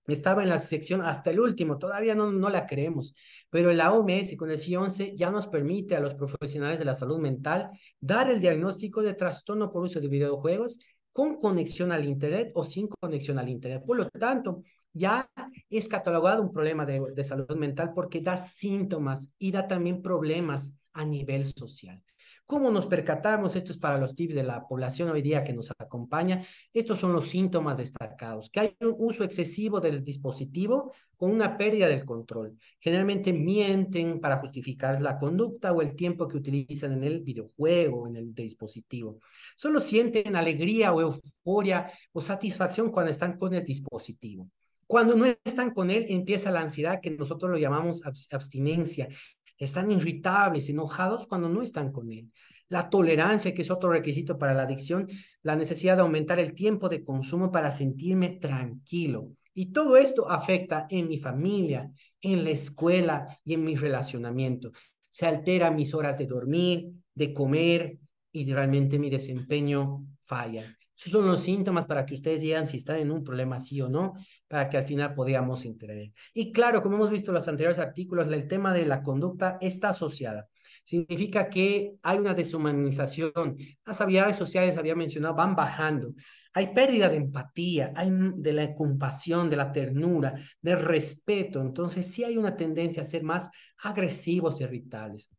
Estaba en la sección hasta el último, todavía no, no la creemos, pero la OMS con el C11 ya nos permite a los profesionales de la salud mental dar el diagnóstico de trastorno por uso de videojuegos con conexión al Internet o sin conexión al Internet. Por lo tanto, ya es catalogado un problema de, salud mental porque da síntomas y da también problemas a nivel social. ¿Cómo nos percatamos? Esto es para los tips de la población hoy día que nos acompaña. Estos son los síntomas destacados, que hay un uso excesivo del dispositivo con una pérdida del control. Generalmente mienten para justificar la conducta o el tiempo que utilizan en el videojuego, en el dispositivo. Solo sienten alegría o euforia o satisfacción cuando están con el dispositivo. Cuando no están con él, empieza la ansiedad que nosotros lo llamamos abstinencia están irritables, enojados cuando no están con él. La tolerancia, que es otro requisito para la adicción, la necesidad de aumentar el tiempo de consumo para sentirme tranquilo. Y todo esto afecta en mi familia, en la escuela y en mi relacionamiento. Se altera mis horas de dormir, de comer y realmente mi desempeño falla. Esos son los síntomas para que ustedes digan si están en un problema sí o no, para que al final podamos intervenir. Y claro, como hemos visto en los anteriores artículos, el tema de la conducta está asociada. Significa que hay una deshumanización. Las habilidades sociales, había mencionado, van bajando. Hay pérdida de empatía, hay de la compasión, de la ternura, del respeto. Entonces sí hay una tendencia a ser más agresivos y irritables.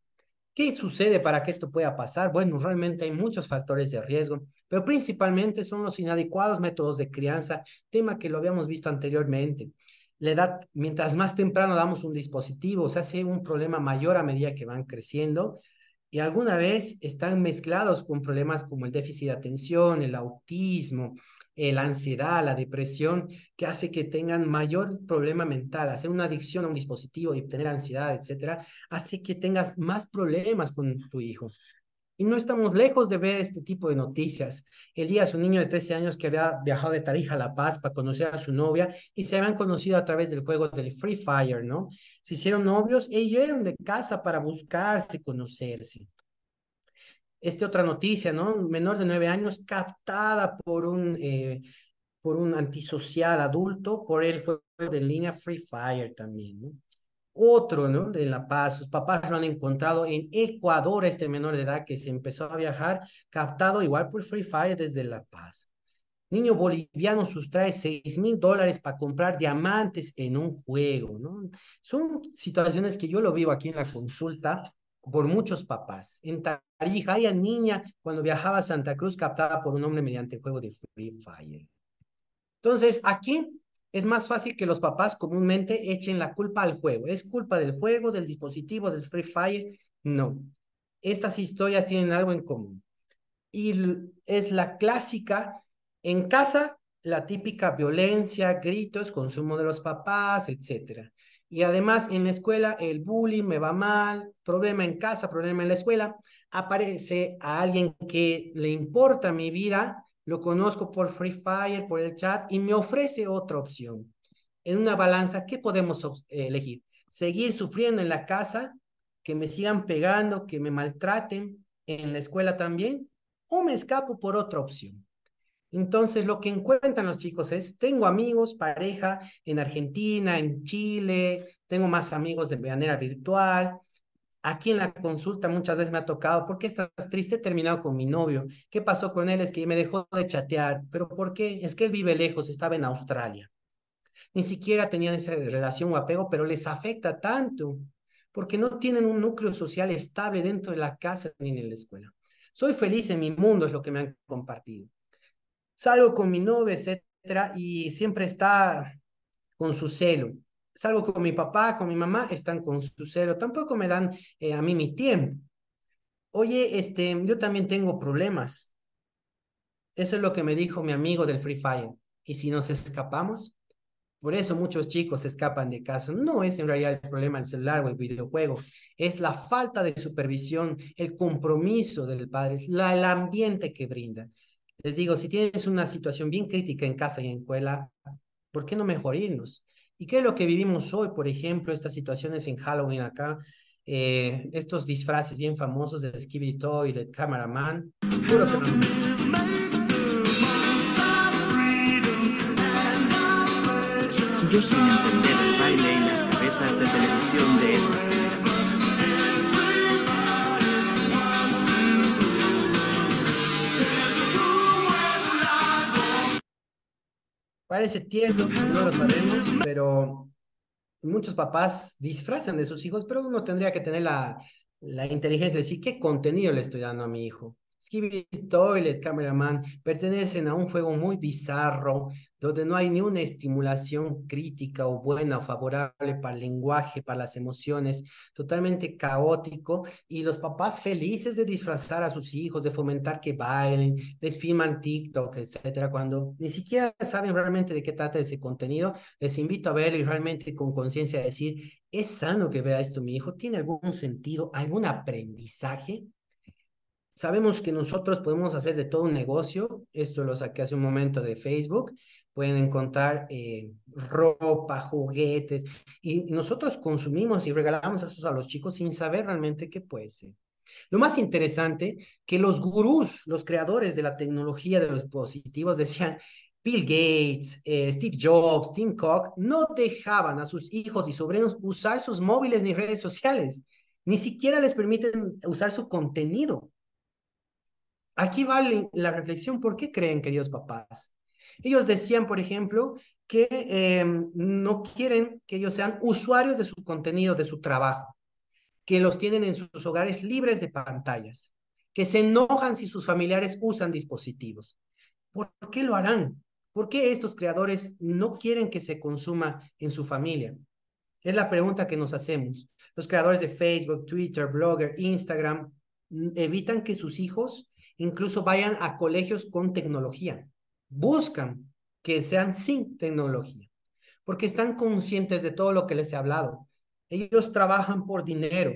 ¿Qué sucede para que esto pueda pasar? Bueno, realmente hay muchos factores de riesgo, pero principalmente son los inadecuados métodos de crianza, tema que lo habíamos visto anteriormente. La edad, mientras más temprano damos un dispositivo, se hace un problema mayor a medida que van creciendo y alguna vez están mezclados con problemas como el déficit de atención, el autismo, eh, la ansiedad, la depresión, que hace que tengan mayor problema mental, hacer una adicción a un dispositivo y tener ansiedad, etcétera, hace que tengas más problemas con tu hijo. Y no estamos lejos de ver este tipo de noticias. Elías, un niño de 13 años que había viajado de Tarija a La Paz para conocer a su novia y se habían conocido a través del juego del Free Fire, ¿no? Se hicieron novios y eran de casa para buscarse, conocerse esta otra noticia, ¿no? Menor de nueve años captada por un, eh, por un antisocial adulto por el juego de línea Free Fire también, ¿no? Otro, ¿no? De La Paz, sus papás lo han encontrado en Ecuador, este menor de edad que se empezó a viajar, captado igual por Free Fire desde La Paz. Niño boliviano sustrae seis mil dólares para comprar diamantes en un juego, ¿no? Son situaciones que yo lo vivo aquí en la consulta por muchos papás. En Tarija, hay niña cuando viajaba a Santa Cruz captada por un hombre mediante el juego de Free Fire. Entonces, aquí es más fácil que los papás comúnmente echen la culpa al juego. ¿Es culpa del juego, del dispositivo, del Free Fire? No. Estas historias tienen algo en común. Y es la clásica, en casa, la típica violencia, gritos, consumo de los papás, etcétera. Y además en la escuela el bullying me va mal, problema en casa, problema en la escuela. Aparece a alguien que le importa mi vida, lo conozco por Free Fire, por el chat y me ofrece otra opción. En una balanza, ¿qué podemos elegir? Seguir sufriendo en la casa, que me sigan pegando, que me maltraten en la escuela también, o me escapo por otra opción. Entonces, lo que encuentran los chicos es, tengo amigos, pareja en Argentina, en Chile, tengo más amigos de manera virtual. Aquí en la consulta muchas veces me ha tocado, ¿por qué estás triste? He terminado con mi novio. ¿Qué pasó con él? Es que me dejó de chatear. ¿Pero por qué? Es que él vive lejos, estaba en Australia. Ni siquiera tenían esa relación o apego, pero les afecta tanto, porque no tienen un núcleo social estable dentro de la casa ni en la escuela. Soy feliz en mi mundo, es lo que me han compartido salgo con mi novia, etcétera, y siempre está con su celo. salgo con mi papá, con mi mamá, están con su cero, tampoco me dan eh, a mí mi tiempo. Oye, este, yo también tengo problemas. Eso es lo que me dijo mi amigo del Free Fire. ¿Y si nos escapamos? Por eso muchos chicos escapan de casa. No es en realidad el problema del celular o el videojuego, es la falta de supervisión, el compromiso del padre, la, el ambiente que brinda. Les digo, si tienes una situación bien crítica en casa y en escuela, ¿por qué no mejor irnos? ¿Y qué es lo que vivimos hoy? Por ejemplo, estas situaciones en Halloween acá, eh, estos disfraces bien famosos de Skibidi Toy, de Cameraman. Yo sin entender el baile y las cabezas de televisión de esta. Parece tierno, no lo sabemos, pero muchos papás disfrazan de sus hijos, pero uno tendría que tener la, la inteligencia de decir qué contenido le estoy dando a mi hijo. Skibidi Toilet, Cameraman, pertenecen a un juego muy bizarro, donde no hay ni una estimulación crítica o buena o favorable para el lenguaje, para las emociones, totalmente caótico, y los papás felices de disfrazar a sus hijos, de fomentar que bailen, les filman TikTok, etcétera, cuando ni siquiera saben realmente de qué trata ese contenido, les invito a verlo y realmente con conciencia decir, ¿es sano que vea esto mi hijo? ¿Tiene algún sentido, algún aprendizaje? Sabemos que nosotros podemos hacer de todo un negocio. Esto lo saqué hace un momento de Facebook. Pueden encontrar eh, ropa, juguetes. Y nosotros consumimos y regalamos eso a los chicos sin saber realmente qué puede ser. Lo más interesante, que los gurús, los creadores de la tecnología de los dispositivos decían, Bill Gates, eh, Steve Jobs, Tim Cook, no dejaban a sus hijos y sobrinos usar sus móviles ni redes sociales. Ni siquiera les permiten usar su contenido. Aquí vale la reflexión, ¿por qué creen, queridos papás? Ellos decían, por ejemplo, que eh, no quieren que ellos sean usuarios de su contenido, de su trabajo, que los tienen en sus hogares libres de pantallas, que se enojan si sus familiares usan dispositivos. ¿Por qué lo harán? ¿Por qué estos creadores no quieren que se consuma en su familia? Es la pregunta que nos hacemos. Los creadores de Facebook, Twitter, Blogger, Instagram, evitan que sus hijos incluso vayan a colegios con tecnología. Buscan que sean sin tecnología, porque están conscientes de todo lo que les he hablado. Ellos trabajan por dinero,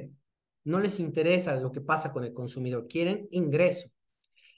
no les interesa lo que pasa con el consumidor, quieren ingreso.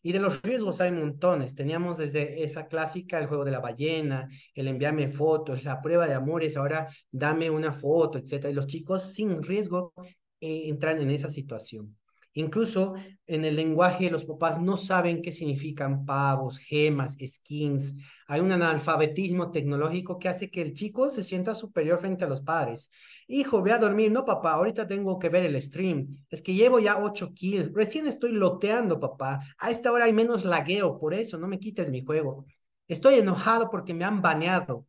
Y de los riesgos hay montones. Teníamos desde esa clásica, el juego de la ballena, el enviarme fotos, la prueba de amores, ahora dame una foto, etc. Y los chicos sin riesgo eh, entran en esa situación. Incluso en el lenguaje los papás no saben qué significan pavos, gemas, skins. Hay un analfabetismo tecnológico que hace que el chico se sienta superior frente a los padres. Hijo, ve a dormir. No, papá, ahorita tengo que ver el stream. Es que llevo ya ocho kills. Recién estoy loteando, papá. A esta hora hay menos lagueo, por eso no me quites mi juego. Estoy enojado porque me han baneado.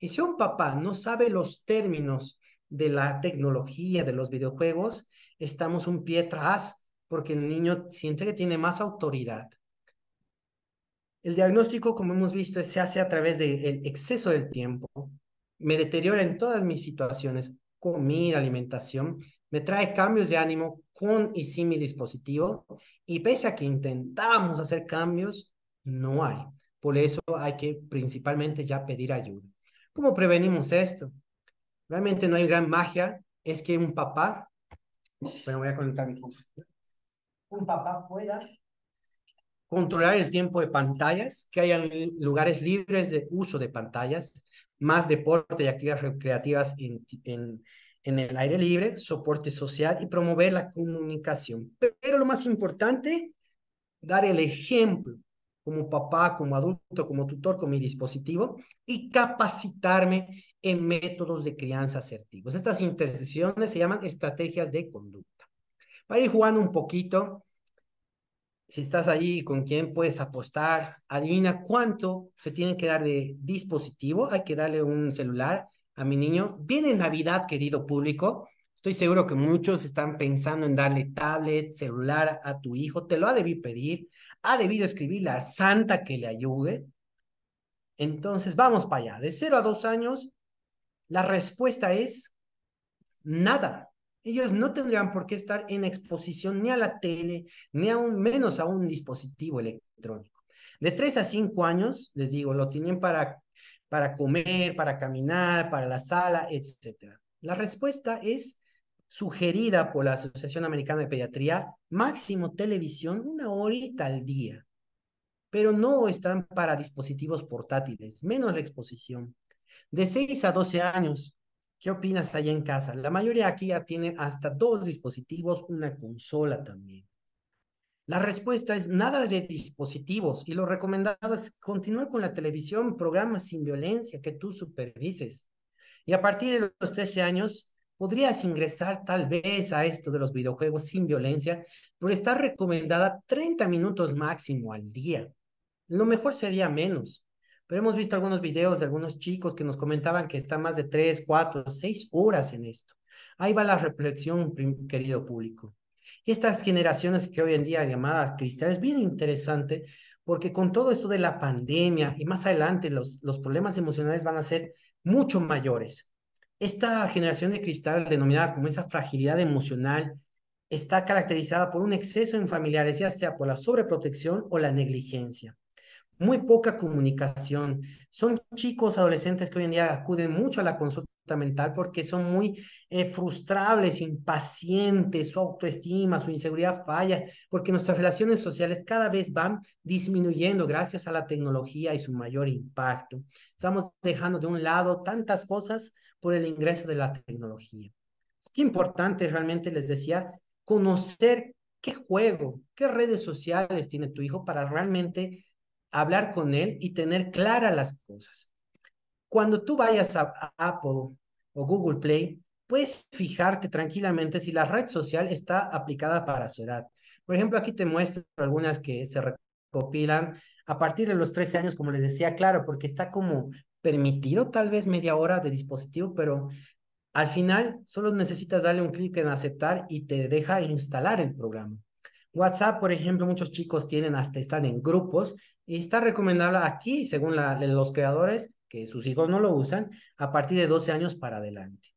Y si un papá no sabe los términos de la tecnología, de los videojuegos, estamos un pie atrás porque el niño siente que tiene más autoridad. El diagnóstico, como hemos visto, se hace a través del exceso del tiempo. Me deteriora en todas mis situaciones, comida, alimentación, me trae cambios de ánimo con y sin mi dispositivo y pese a que intentamos hacer cambios, no hay. Por eso hay que principalmente ya pedir ayuda. ¿Cómo prevenimos esto? Realmente no hay gran magia, es que un papá, bueno, voy a conectar mi un papá pueda controlar el tiempo de pantallas, que haya lugares libres de uso de pantallas, más deporte y actividades recreativas en, en, en el aire libre, soporte social y promover la comunicación. Pero lo más importante, dar el ejemplo como papá, como adulto, como tutor con mi dispositivo y capacitarme en métodos de crianza asertivos. Estas intersecciones se llaman estrategias de conducta. Para ir jugando un poquito, si estás allí con quién puedes apostar, adivina cuánto se tiene que dar de dispositivo. Hay que darle un celular a mi niño. Viene Navidad, querido público. Estoy seguro que muchos están pensando en darle tablet, celular a tu hijo. Te lo ha debido pedir. Ha debido escribir la santa que le ayude. Entonces, vamos para allá. De 0 a 2 años, La respuesta es nada. Ellos no tendrían por qué estar en exposición ni a la tele, ni aún menos a un dispositivo electrónico. De 3 a 5 años, les digo, lo tienen para, para comer, para caminar, para la sala, etc. La respuesta es sugerida por la Asociación Americana de Pediatría, máximo televisión una horita al día, pero no están para dispositivos portátiles, menos la exposición. De 6 a 12 años, ¿qué opinas allá en casa? La mayoría aquí ya tiene hasta dos dispositivos, una consola también. La respuesta es nada de dispositivos y lo recomendado es continuar con la televisión, programas sin violencia que tú supervises. Y a partir de los 13 años, podrías ingresar tal vez a esto de los videojuegos sin violencia, pero está recomendada 30 minutos máximo al día. Lo mejor sería menos. Pero hemos visto algunos videos de algunos chicos que nos comentaban que están más de 3, 4, 6 horas en esto. Ahí va la reflexión, querido público. Estas generaciones que hoy en día llamadas cristales es bien interesante porque con todo esto de la pandemia y más adelante los, los problemas emocionales van a ser mucho mayores. Esta generación de cristal, denominada como esa fragilidad emocional, está caracterizada por un exceso en familiares, ya sea por la sobreprotección o la negligencia muy poca comunicación. Son chicos, adolescentes que hoy en día acuden mucho a la consulta mental porque son muy eh, frustrables, impacientes, su autoestima, su inseguridad falla, porque nuestras relaciones sociales cada vez van disminuyendo gracias a la tecnología y su mayor impacto. Estamos dejando de un lado tantas cosas por el ingreso de la tecnología. Es que importante realmente, les decía, conocer qué juego, qué redes sociales tiene tu hijo para realmente hablar con él y tener claras las cosas. Cuando tú vayas a, Apple o Google Play, puedes fijarte tranquilamente si la red social está aplicada para su edad. Por ejemplo, aquí te muestro algunas que se recopilan a partir de los 13 años, como les decía, claro, porque está como permitido tal vez media hora de dispositivo, pero al final solo necesitas darle un clic en aceptar y te deja instalar el programa. WhatsApp, por ejemplo, muchos chicos tienen hasta están en grupos y está recomendable aquí, según los creadores, que sus hijos no lo usan, a partir de 12 años para adelante.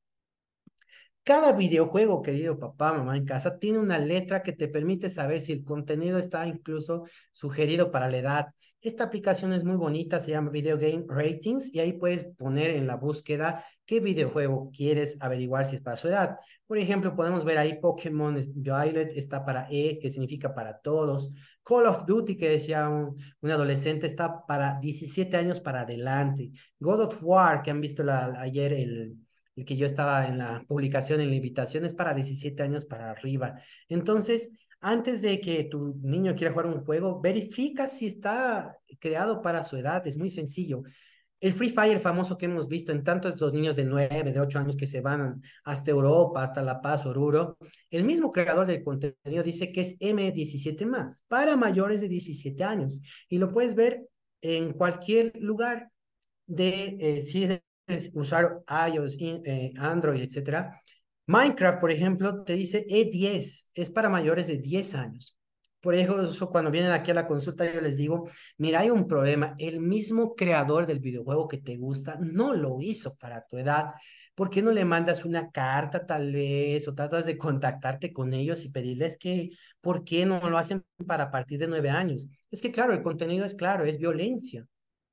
Cada videojuego, querido papá, mamá en casa, tiene una letra que te permite saber si el contenido está incluso sugerido para la edad. Esta aplicación es muy bonita, se llama Video Game Ratings y ahí puedes poner en la búsqueda qué videojuego quieres averiguar si es para su edad. Por ejemplo, podemos ver ahí Pokémon Violet está para E, que significa para todos. Call of Duty, que decía un, adolescente, está para 17 años para adelante. God of War, que han visto ayer el el que yo estaba en la publicación, en la invitación, es para 17 años para arriba. Entonces, antes de que tu niño quiera jugar un juego, verifica si está creado para su edad, es muy sencillo. El Free Fire famoso que hemos visto en tantos los niños de 9, de 8 años que se van hasta Europa, hasta La Paz, Oruro, el mismo creador del contenido dice que es M17 más, para mayores de 17 años. Y lo puedes ver en cualquier lugar de, eh, si es usar iOS, eh, Android, etcétera. Minecraft, por ejemplo, te dice E10, es para mayores de 10 años. Por eso, cuando vienen aquí a la consulta, yo les digo, mira, hay un problema. El mismo creador del videojuego que te gusta no lo hizo para tu edad. ¿Por qué no le mandas una carta tal vez o tratas de contactarte con ellos y pedirles que, ¿por qué no lo hacen para partir de nueve años? Es que, claro, el contenido es claro, es violencia.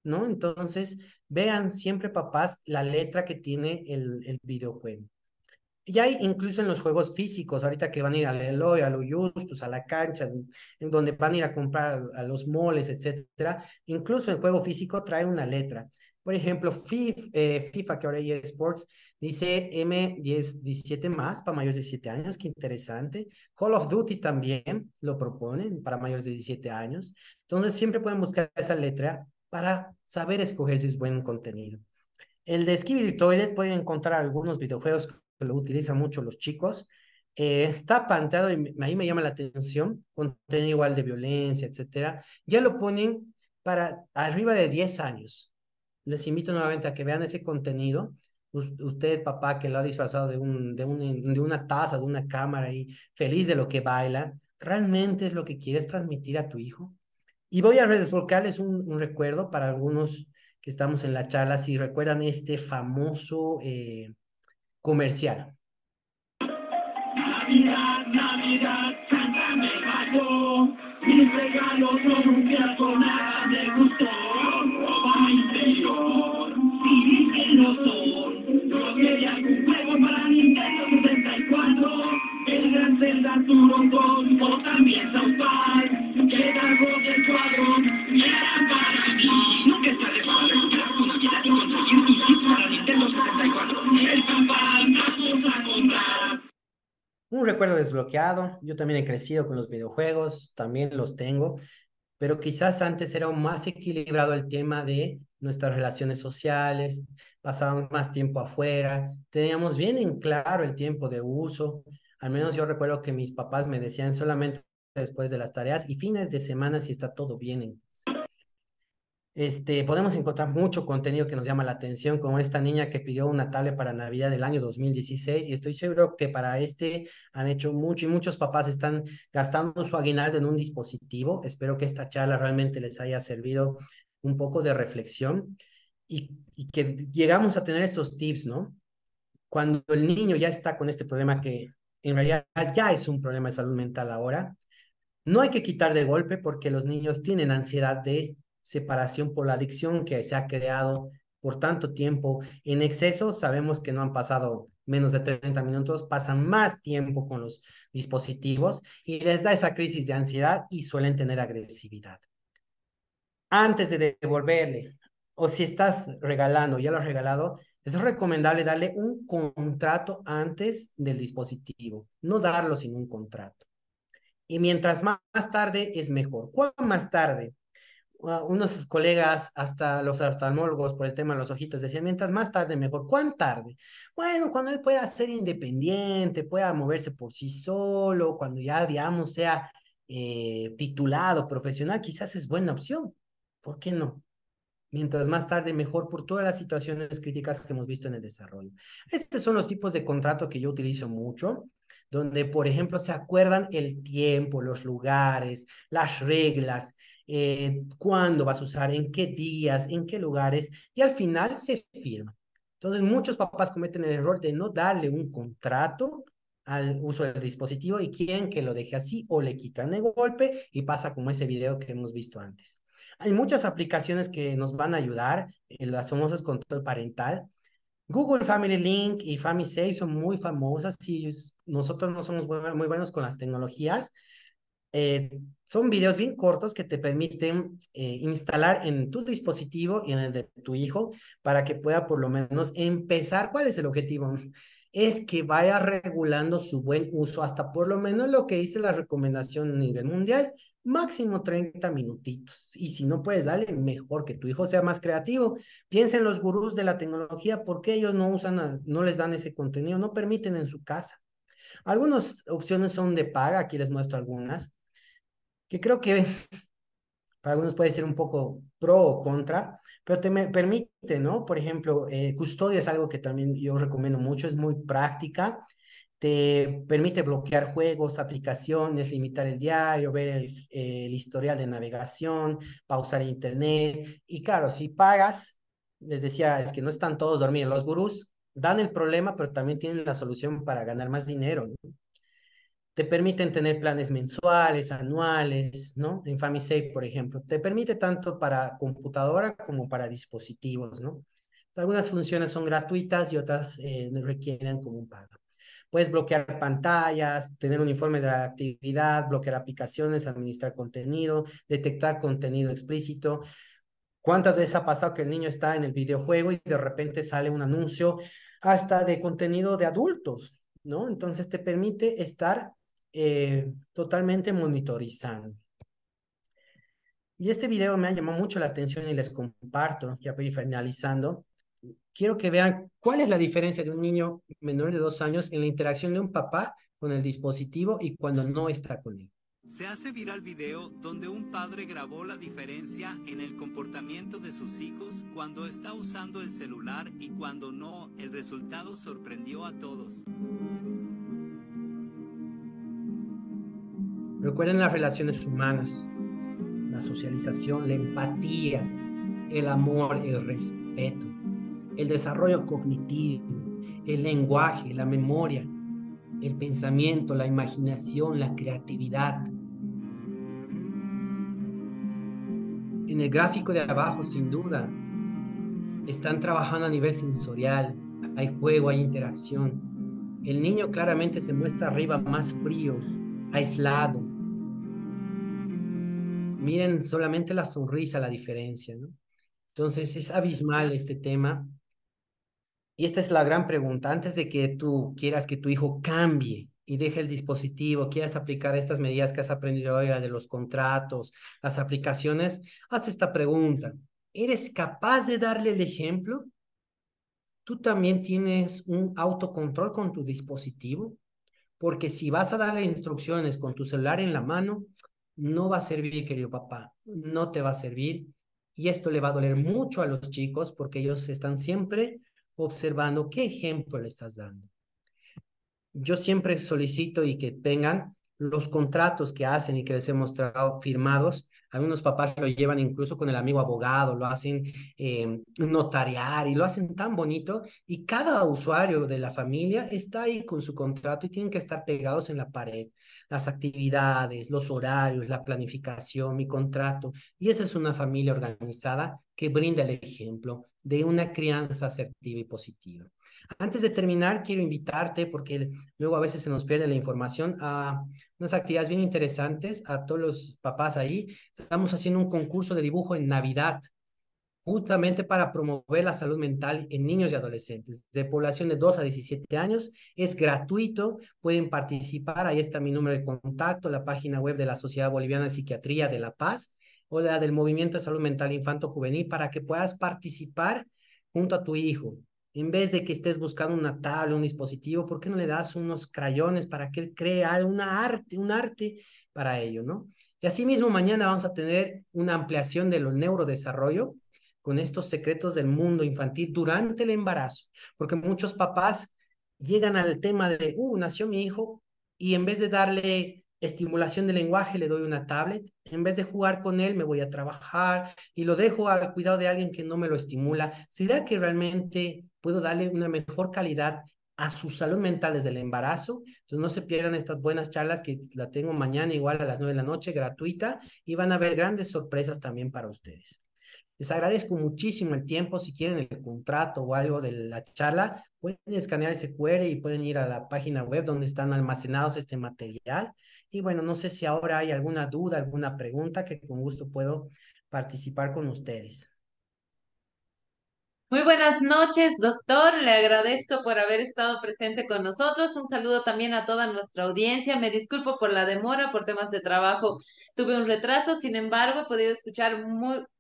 ¿No? Entonces, vean siempre, papás, la letra que tiene el, el videojuego. Y hay incluso en los juegos físicos, ahorita que van a ir al Eloy, a los Justus, a la cancha, en donde van a ir a comprar a los moles, etcétera, incluso el juego físico trae una letra. Por ejemplo, eh, FIFA, que ahora hay Sports, dice M10, más para mayores de 17 años, qué interesante. Call of Duty también lo proponen para mayores de 17 años. Entonces, siempre pueden buscar esa letra para saber escoger si es buen contenido. El de Skibidi Toilet pueden encontrar algunos videojuegos que lo utilizan mucho los chicos. Eh, está pantado y ahí me llama la atención, contenido igual de violencia, etcétera. Ya lo ponen para arriba de 10 años. Les invito nuevamente a que vean ese contenido. Usted, papá, que lo ha disfrazado de, de una taza, de una cámara y feliz de lo que baila, ¿realmente es lo que quieres transmitir a tu hijo? Y voy a desbloquearles un, un recuerdo para algunos que estamos en la charla, si recuerdan este famoso eh, comercial. Navidad, Navidad, Santa me bajó, mis regalos son un fiasco, nada me gustó, ropa interior, sí que no son, yo quería un juego para Nintendo 64, el gran Zelda Turbo con o también South Park, que cargos del cuadro, y eran para mí, nunca está de más recuperar tu máquina y conseguir tus chips para Nintendo 64, el papá, vamos a comprar. Un recuerdo desbloqueado, yo también he crecido con los videojuegos, también los tengo, pero quizás antes era más equilibrado el tema de nuestras relaciones sociales, pasábamos más tiempo afuera, teníamos bien en claro el tiempo de uso, al menos yo recuerdo que mis papás me decían solamente después de las tareas y fines de semana si está todo bien. Este, podemos encontrar mucho contenido que nos llama la atención, como esta niña que pidió una tablet para Navidad del año 2016, y estoy seguro que para este han hecho mucho y muchos papás están gastando su aguinaldo en un dispositivo. Espero que esta charla realmente les haya servido un poco de reflexión y, y que llegamos a tener estos tips, ¿no? Cuando el niño ya está con este problema que en realidad ya es un problema de salud mental ahora, no hay que quitar de golpe porque los niños tienen ansiedad de separación por la adicción que se ha creado por tanto tiempo en exceso. Sabemos que no han pasado menos de 30 minutos, pasan más tiempo con los dispositivos y les da esa crisis de ansiedad y suelen tener agresividad. Antes de devolverle, o si estás regalando, ya lo has regalado, es recomendable darle un contrato antes del dispositivo, no darlo sin un contrato. Y mientras más tarde es mejor. ¿Cuánto más tarde? unos colegas, hasta los oftalmólogos por el tema de los ojitos, decían, mientras más tarde mejor. ¿Cuán tarde? Bueno, cuando él pueda ser independiente, pueda moverse por sí solo, cuando ya, digamos, sea eh, titulado, profesional, quizás es buena opción. ¿Por qué no? Mientras más tarde mejor por todas las situaciones críticas que hemos visto en el desarrollo. Estos son los tipos de contrato que yo utilizo mucho donde, por ejemplo, se acuerdan el tiempo, los lugares, las reglas, eh, cuándo vas a usar, en qué días, en qué lugares, y al final se firma. Entonces, muchos papás cometen el error de no darle un contrato al uso del dispositivo y quieren que lo deje así o le quitan de golpe y pasa como ese video que hemos visto antes. Hay muchas aplicaciones que nos van a ayudar, en las famosas control parental, Google Family Link y Family son muy famosas y nosotros no somos muy buenos con las tecnologías. Eh, son videos bien cortos que te permiten eh, instalar en tu dispositivo y en el de tu hijo para que pueda por lo menos empezar. ¿Cuál es el objetivo? Es que vaya regulando su buen uso hasta por lo menos lo que dice la recomendación a nivel mundial, máximo 30 minutitos. Y si no puedes darle, mejor que tu hijo sea más creativo. Piensa en los gurús de la tecnología, ¿por qué ellos no usan, no les dan ese contenido? No permiten en su casa. Algunas opciones son de paga, aquí les muestro algunas, que creo que para algunos puede ser un poco pro o contra, pero te me permite, ¿no? Por ejemplo, eh, Custodia es algo que también yo recomiendo mucho, es muy práctica te permite bloquear juegos, aplicaciones, limitar el diario, ver el, historial de navegación, pausar internet. Y claro, si pagas, les decía, es que no están todos dormidos. Los gurús dan el problema, pero también tienen la solución para ganar más dinero. Te permiten tener planes mensuales, anuales, ¿no? En FamiSafe, por ejemplo. Te permite tanto para computadora como para dispositivos, ¿no? Algunas funciones son gratuitas y otras eh, requieren como un pago. Puedes bloquear pantallas, tener un informe de actividad, bloquear aplicaciones, administrar contenido, detectar contenido explícito. ¿Cuántas veces ha pasado que el niño está en el videojuego y de repente sale un anuncio hasta de contenido de adultos, ¿no? Entonces te permite estar eh, totalmente monitorizando. Y este video me ha llamado mucho la atención y les comparto, ya voy finalizando quiero que vean cuál es la diferencia de un niño menor de dos años en la interacción de un papá con el dispositivo y cuando no está con él. Se hace viral video donde un padre grabó la diferencia en el comportamiento de sus hijos cuando está usando el celular y cuando no. El resultado sorprendió a todos. Recuerden las relaciones humanas, la socialización, la empatía, el amor, el respeto, el desarrollo cognitivo, el lenguaje, la memoria, el pensamiento, la imaginación, la creatividad. En el gráfico de abajo, sin duda, están trabajando a nivel sensorial, hay juego, hay interacción. El niño claramente se muestra arriba más frío, aislado. Miren solamente la sonrisa, la diferencia, ¿no? Entonces es abismal este tema. Y esta es la gran pregunta. Antes de que tú quieras que tu hijo cambie y deje el dispositivo, quieras aplicar estas medidas que has aprendido hoy, la de los contratos, las aplicaciones, haz esta pregunta. ¿Eres capaz de darle el ejemplo? ¿Tú también tienes un autocontrol con tu dispositivo? Porque si vas a darle instrucciones con tu celular en la mano, no va a servir, querido papá, no te va a servir. Y esto le va a doler mucho a los chicos porque ellos están siempre observando qué ejemplo le estás dando. Yo siempre solicito y que tengan los contratos que hacen y que les he mostrado firmados, algunos papás lo llevan incluso con el amigo abogado, lo hacen eh, notariar y lo hacen tan bonito y cada usuario de la familia está ahí con su contrato y tienen que estar pegados en la pared. Las actividades, los horarios, la planificación, mi contrato. Y esa es una familia organizada que brinda el ejemplo de una crianza asertiva y positiva. Antes de terminar, quiero invitarte, porque luego a veces se nos pierde la información, a unas actividades bien interesantes, a todos los papás ahí. Estamos haciendo un concurso de dibujo en Navidad, justamente para promover la salud mental en niños y adolescentes de población de 2 a 17 años. Es gratuito, pueden participar, ahí está mi número de contacto, la página web de la Sociedad Boliviana de Psiquiatría de La Paz o la del Movimiento de Salud Mental Infanto Juvenil para que puedas participar junto a tu hijo en vez de que estés buscando una tabla, un dispositivo, ¿por qué no le das unos crayones para que él crea una arte, un arte para ello, ¿no? Y asimismo, mañana vamos a tener una ampliación de lo neurodesarrollo con estos secretos del mundo infantil durante el embarazo, porque muchos papás llegan al tema de, uh, nació mi hijo, y en vez de darle estimulación del lenguaje, le doy una tablet. En vez de jugar con él, me voy a trabajar y lo dejo al cuidado de alguien que no me lo estimula. ¿Será que realmente puedo darle una mejor calidad a su salud mental desde el embarazo? Entonces no se pierdan estas buenas charlas que la tengo mañana igual a las nueve de la noche, gratuita, y van a haber grandes sorpresas también para ustedes. Les agradezco muchísimo el tiempo. Si quieren el contrato o algo de la charla, pueden escanear ese QR y pueden ir a la página web donde están almacenados este material. Y bueno, no sé si ahora hay alguna duda, alguna pregunta que con gusto puedo participar con ustedes. Muy buenas noches, doctor. Le agradezco por haber estado presente con nosotros. Un saludo también a toda nuestra audiencia. Me disculpo por la demora, por temas de trabajo. Tuve un retraso, sin embargo, he podido escuchar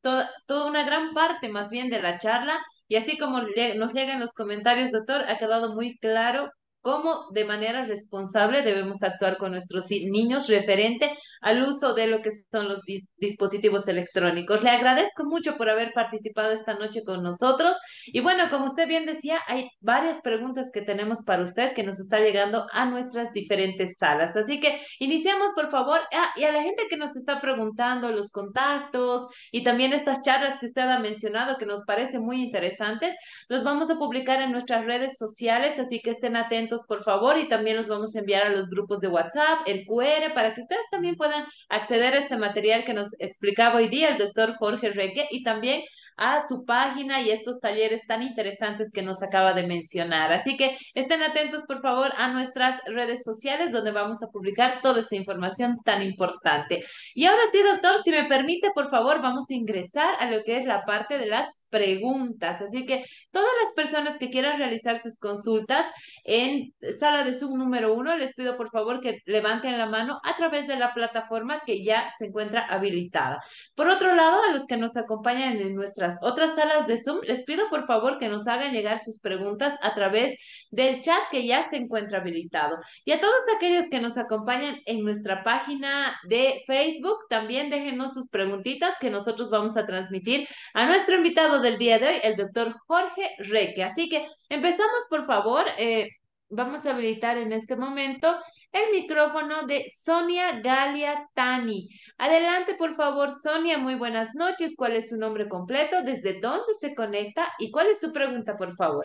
toda una gran parte más bien de la charla. Y así como nos llegan los comentarios, doctor, ha quedado muy claro cómo de manera responsable debemos actuar con nuestros niños referente al uso de lo que son los dispositivos electrónicos. Le agradezco mucho por haber participado esta noche con nosotros. Y bueno, como usted bien decía, hay varias preguntas que tenemos para usted que nos está llegando a nuestras diferentes salas. Así que iniciamos, por favor. Ah, y a la gente que nos está preguntando los contactos y también estas charlas que usted ha mencionado que nos parecen muy interesantes, los vamos a publicar en nuestras redes sociales, así que estén atentos, por favor, y también los vamos a enviar a los grupos de WhatsApp, el QR, para que ustedes también puedan puedan acceder a este material que nos explicaba hoy día el doctor Jorge Reque y también a su página y estos talleres tan interesantes que nos acaba de mencionar. Así que estén atentos, por favor, a nuestras redes sociales donde vamos a publicar toda esta información tan importante. Y ahora sí, doctor, si me permite, por favor, vamos a ingresar a lo que es la parte de las preguntas. Así que todas las personas que quieran realizar sus consultas en sala de Zoom número uno, les pido por favor que levanten la mano a través de la plataforma que ya se encuentra habilitada. Por otro lado, a los que nos acompañan en nuestras otras salas de Zoom, les pido por favor que nos hagan llegar sus preguntas a través del chat que ya se encuentra habilitado. Y a todos aquellos que nos acompañan en nuestra página de Facebook, también déjenos sus preguntitas que nosotros vamos a transmitir a nuestro invitado del día de hoy, el doctor Jorge Reque. Así que empezamos, por favor. Eh, vamos a habilitar en este momento el micrófono de Sonia Galia Tani. Adelante, por favor, Sonia. Muy buenas noches. ¿Cuál es su nombre completo? ¿Desde dónde se conecta? ¿Y cuál es su pregunta, por favor?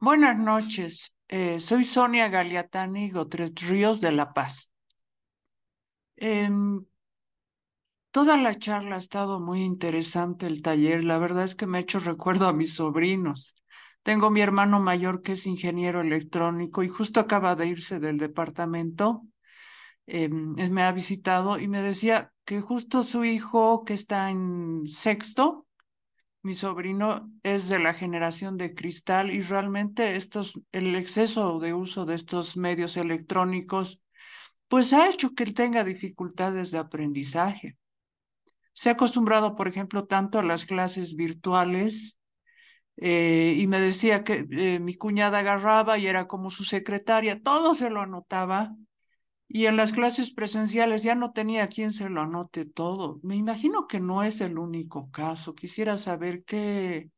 Buenas noches. Eh, soy Sonia Galiatani Gotret Ríos de La Paz. Em, toda la charla ha estado muy interesante, el taller. La verdad es que me ha hecho recuerdo a mis sobrinos. Tengo mi hermano mayor que es ingeniero electrónico y justo acaba de irse del departamento. Em, me ha visitado y me decía que justo su hijo que está en sexto, mi sobrino es de la generación de cristal y realmente estos, el exceso de uso de estos medios electrónicos pues ha hecho que él tenga dificultades de aprendizaje. Se ha acostumbrado, por ejemplo, tanto a las clases virtuales eh, y me decía que eh, mi cuñada agarraba y era como su secretaria, todo se lo anotaba y en las clases presenciales ya no tenía quien se lo anote todo. Me imagino que no es el único caso. Quisiera saber qué,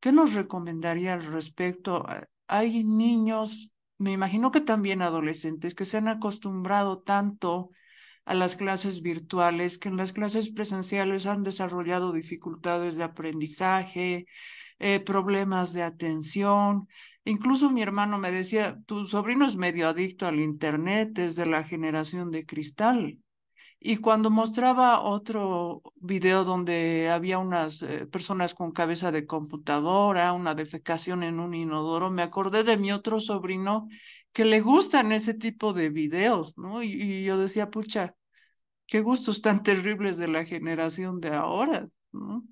qué nos recomendaría al respecto. Hay niños, me imagino que también adolescentes, que se han acostumbrado tanto a las clases virtuales, que en las clases presenciales han desarrollado dificultades de aprendizaje, eh, problemas de atención. Incluso mi hermano me decía, tu sobrino es medio adicto al Internet, es de la generación de cristal. Y cuando mostraba otro video donde había unas eh, personas con cabeza de computadora, una defecación en un inodoro, me acordé de mi otro sobrino que le gustan ese tipo de videos, ¿no? Y yo decía, pucha, qué gustos tan terribles de la generación de ahora, ¿no?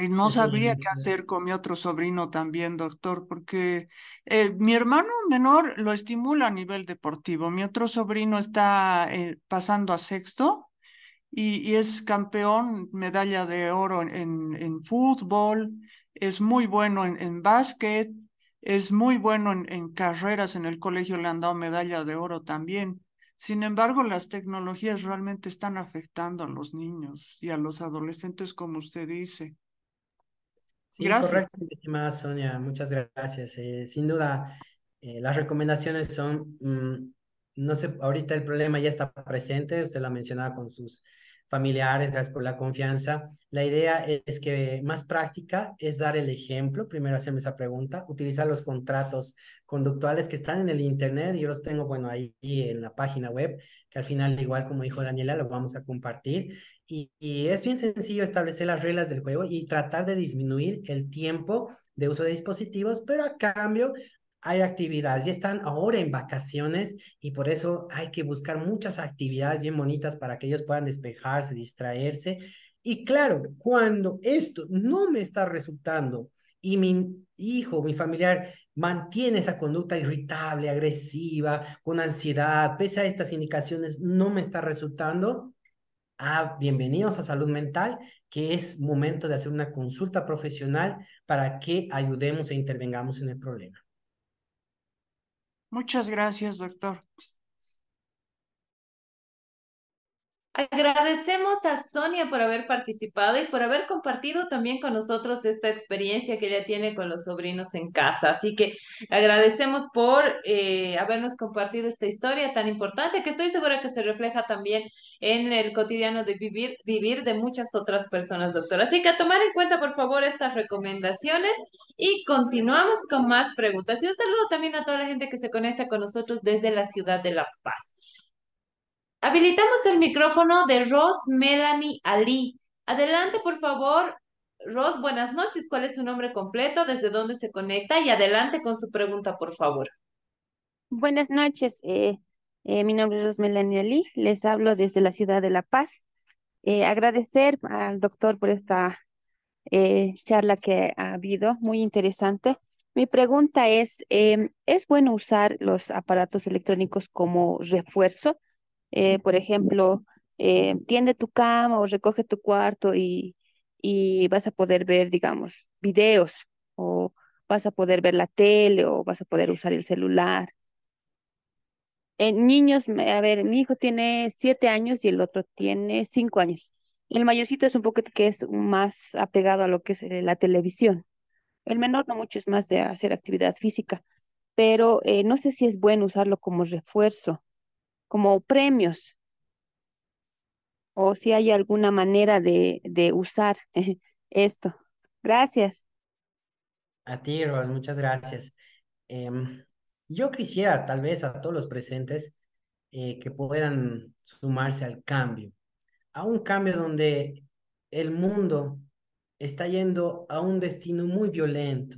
Y no sabría qué hacer con mi otro sobrino también, doctor, porque eh, mi hermano menor lo estimula a nivel deportivo. Mi otro sobrino está eh, pasando a sexto y, es campeón, medalla de oro en, en, fútbol, es muy bueno en, en básquet, es muy bueno en, en carreras. En el colegio le han dado medalla de oro también. Sin embargo, las tecnologías realmente están afectando a los niños y a los adolescentes, como usted dice. Sí, correcto, estimada Sonia, muchas gracias. Eh, sin duda, eh, las recomendaciones son, mm, no sé, ahorita el problema ya está presente, usted lo ha mencionado con sus familiares, gracias por la confianza. La idea es que más práctica es dar el ejemplo, primero hacerme esa pregunta, utilizar los contratos conductuales que están en el Internet, yo los tengo, bueno, ahí en la página web, que al final, igual como dijo Daniela, lo vamos a compartir. Y, y es bien sencillo establecer las reglas del juego y tratar de disminuir el tiempo de uso de dispositivos, pero a cambio hay actividades, ya están ahora en vacaciones y por eso hay que buscar muchas actividades bien bonitas para que ellos puedan despejarse, distraerse. Y claro, cuando esto no me está resultando y mi hijo, mi familiar mantiene esa conducta irritable, agresiva, con ansiedad, pese a estas indicaciones, no me está resultando, ah, bienvenidos a salud mental, que es momento de hacer una consulta profesional para que ayudemos e intervengamos en el problema. Muchas gracias, doctor. Agradecemos a Sonia por haber participado y por haber compartido también con nosotros esta experiencia que ella tiene con los sobrinos en casa. Así que agradecemos por eh, habernos compartido esta historia tan importante que estoy segura que se refleja también en el cotidiano de vivir, vivir de muchas otras personas, doctor. Así que a tomar en cuenta, por favor, estas recomendaciones y continuamos con más preguntas. Y un saludo también a toda la gente que se conecta con nosotros desde la ciudad de La Paz. Habilitamos el micrófono de Ros Melanie Ali. Adelante, por favor. Ros, buenas noches. ¿Cuál es su nombre completo? ¿Desde dónde se conecta? Y adelante con su pregunta, por favor. Buenas noches. Eh, eh, mi nombre es Ros Melanie Ali. Les hablo desde la ciudad de La Paz. Eh, agradecer al doctor por esta charla que ha habido, muy interesante. Mi pregunta es, em, ¿es bueno usar los aparatos electrónicos como refuerzo? Eh, por ejemplo, eh, tiende tu cama o recoge tu cuarto y, y vas a poder ver, digamos, videos o vas a poder ver la tele o vas a poder usar el celular. En niños, a ver, mi hijo tiene siete años y el otro tiene cinco años. El mayorcito es un poco que es más apegado a lo que es eh, la televisión. El menor no mucho es más de hacer actividad física, pero no sé si es bueno usarlo como refuerzo, como premios, o si hay alguna manera de, de usar esto. Gracias. A ti, Ros, muchas gracias. Em, yo quisiera, tal vez, a todos los presentes eh, que puedan sumarse al cambio, a un cambio donde el mundo está yendo a un destino muy violento.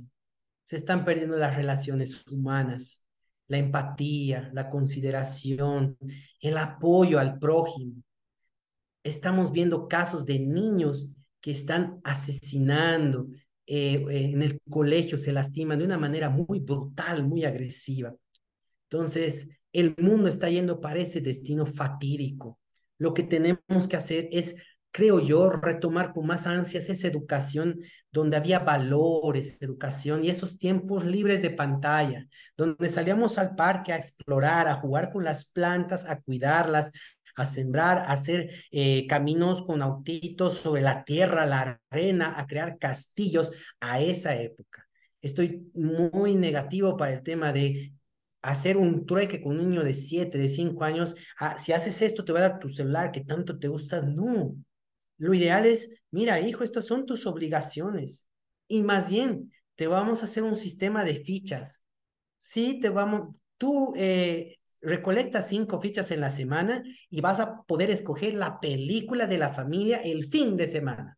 Se están perdiendo las relaciones humanas, la empatía, la consideración, el apoyo al prójimo. Estamos viendo casos de niños que están asesinando, eh, eh, en el colegio se lastiman de una manera muy brutal, muy agresiva. Entonces, el mundo está yendo para ese destino fatídico. Lo que tenemos que hacer es creo yo, retomar con más ansias esa educación donde había valores, educación y esos tiempos libres de pantalla, donde salíamos al parque a explorar, a jugar con las plantas, a cuidarlas, a sembrar, a hacer eh, caminos con autitos sobre la tierra, la arena, a crear castillos a esa época. Estoy muy negativo para el tema de hacer un trueque con un niño de 7, de 5 años. Ah, si haces esto, te va a dar tu celular que tanto te gusta. No, lo ideal es, mira, hijo, estas son tus obligaciones. Y más bien, te vamos a hacer un sistema de fichas. Sí, te vamos, tú eh, recolectas cinco fichas en la semana y vas a poder escoger la película de la familia el fin de semana.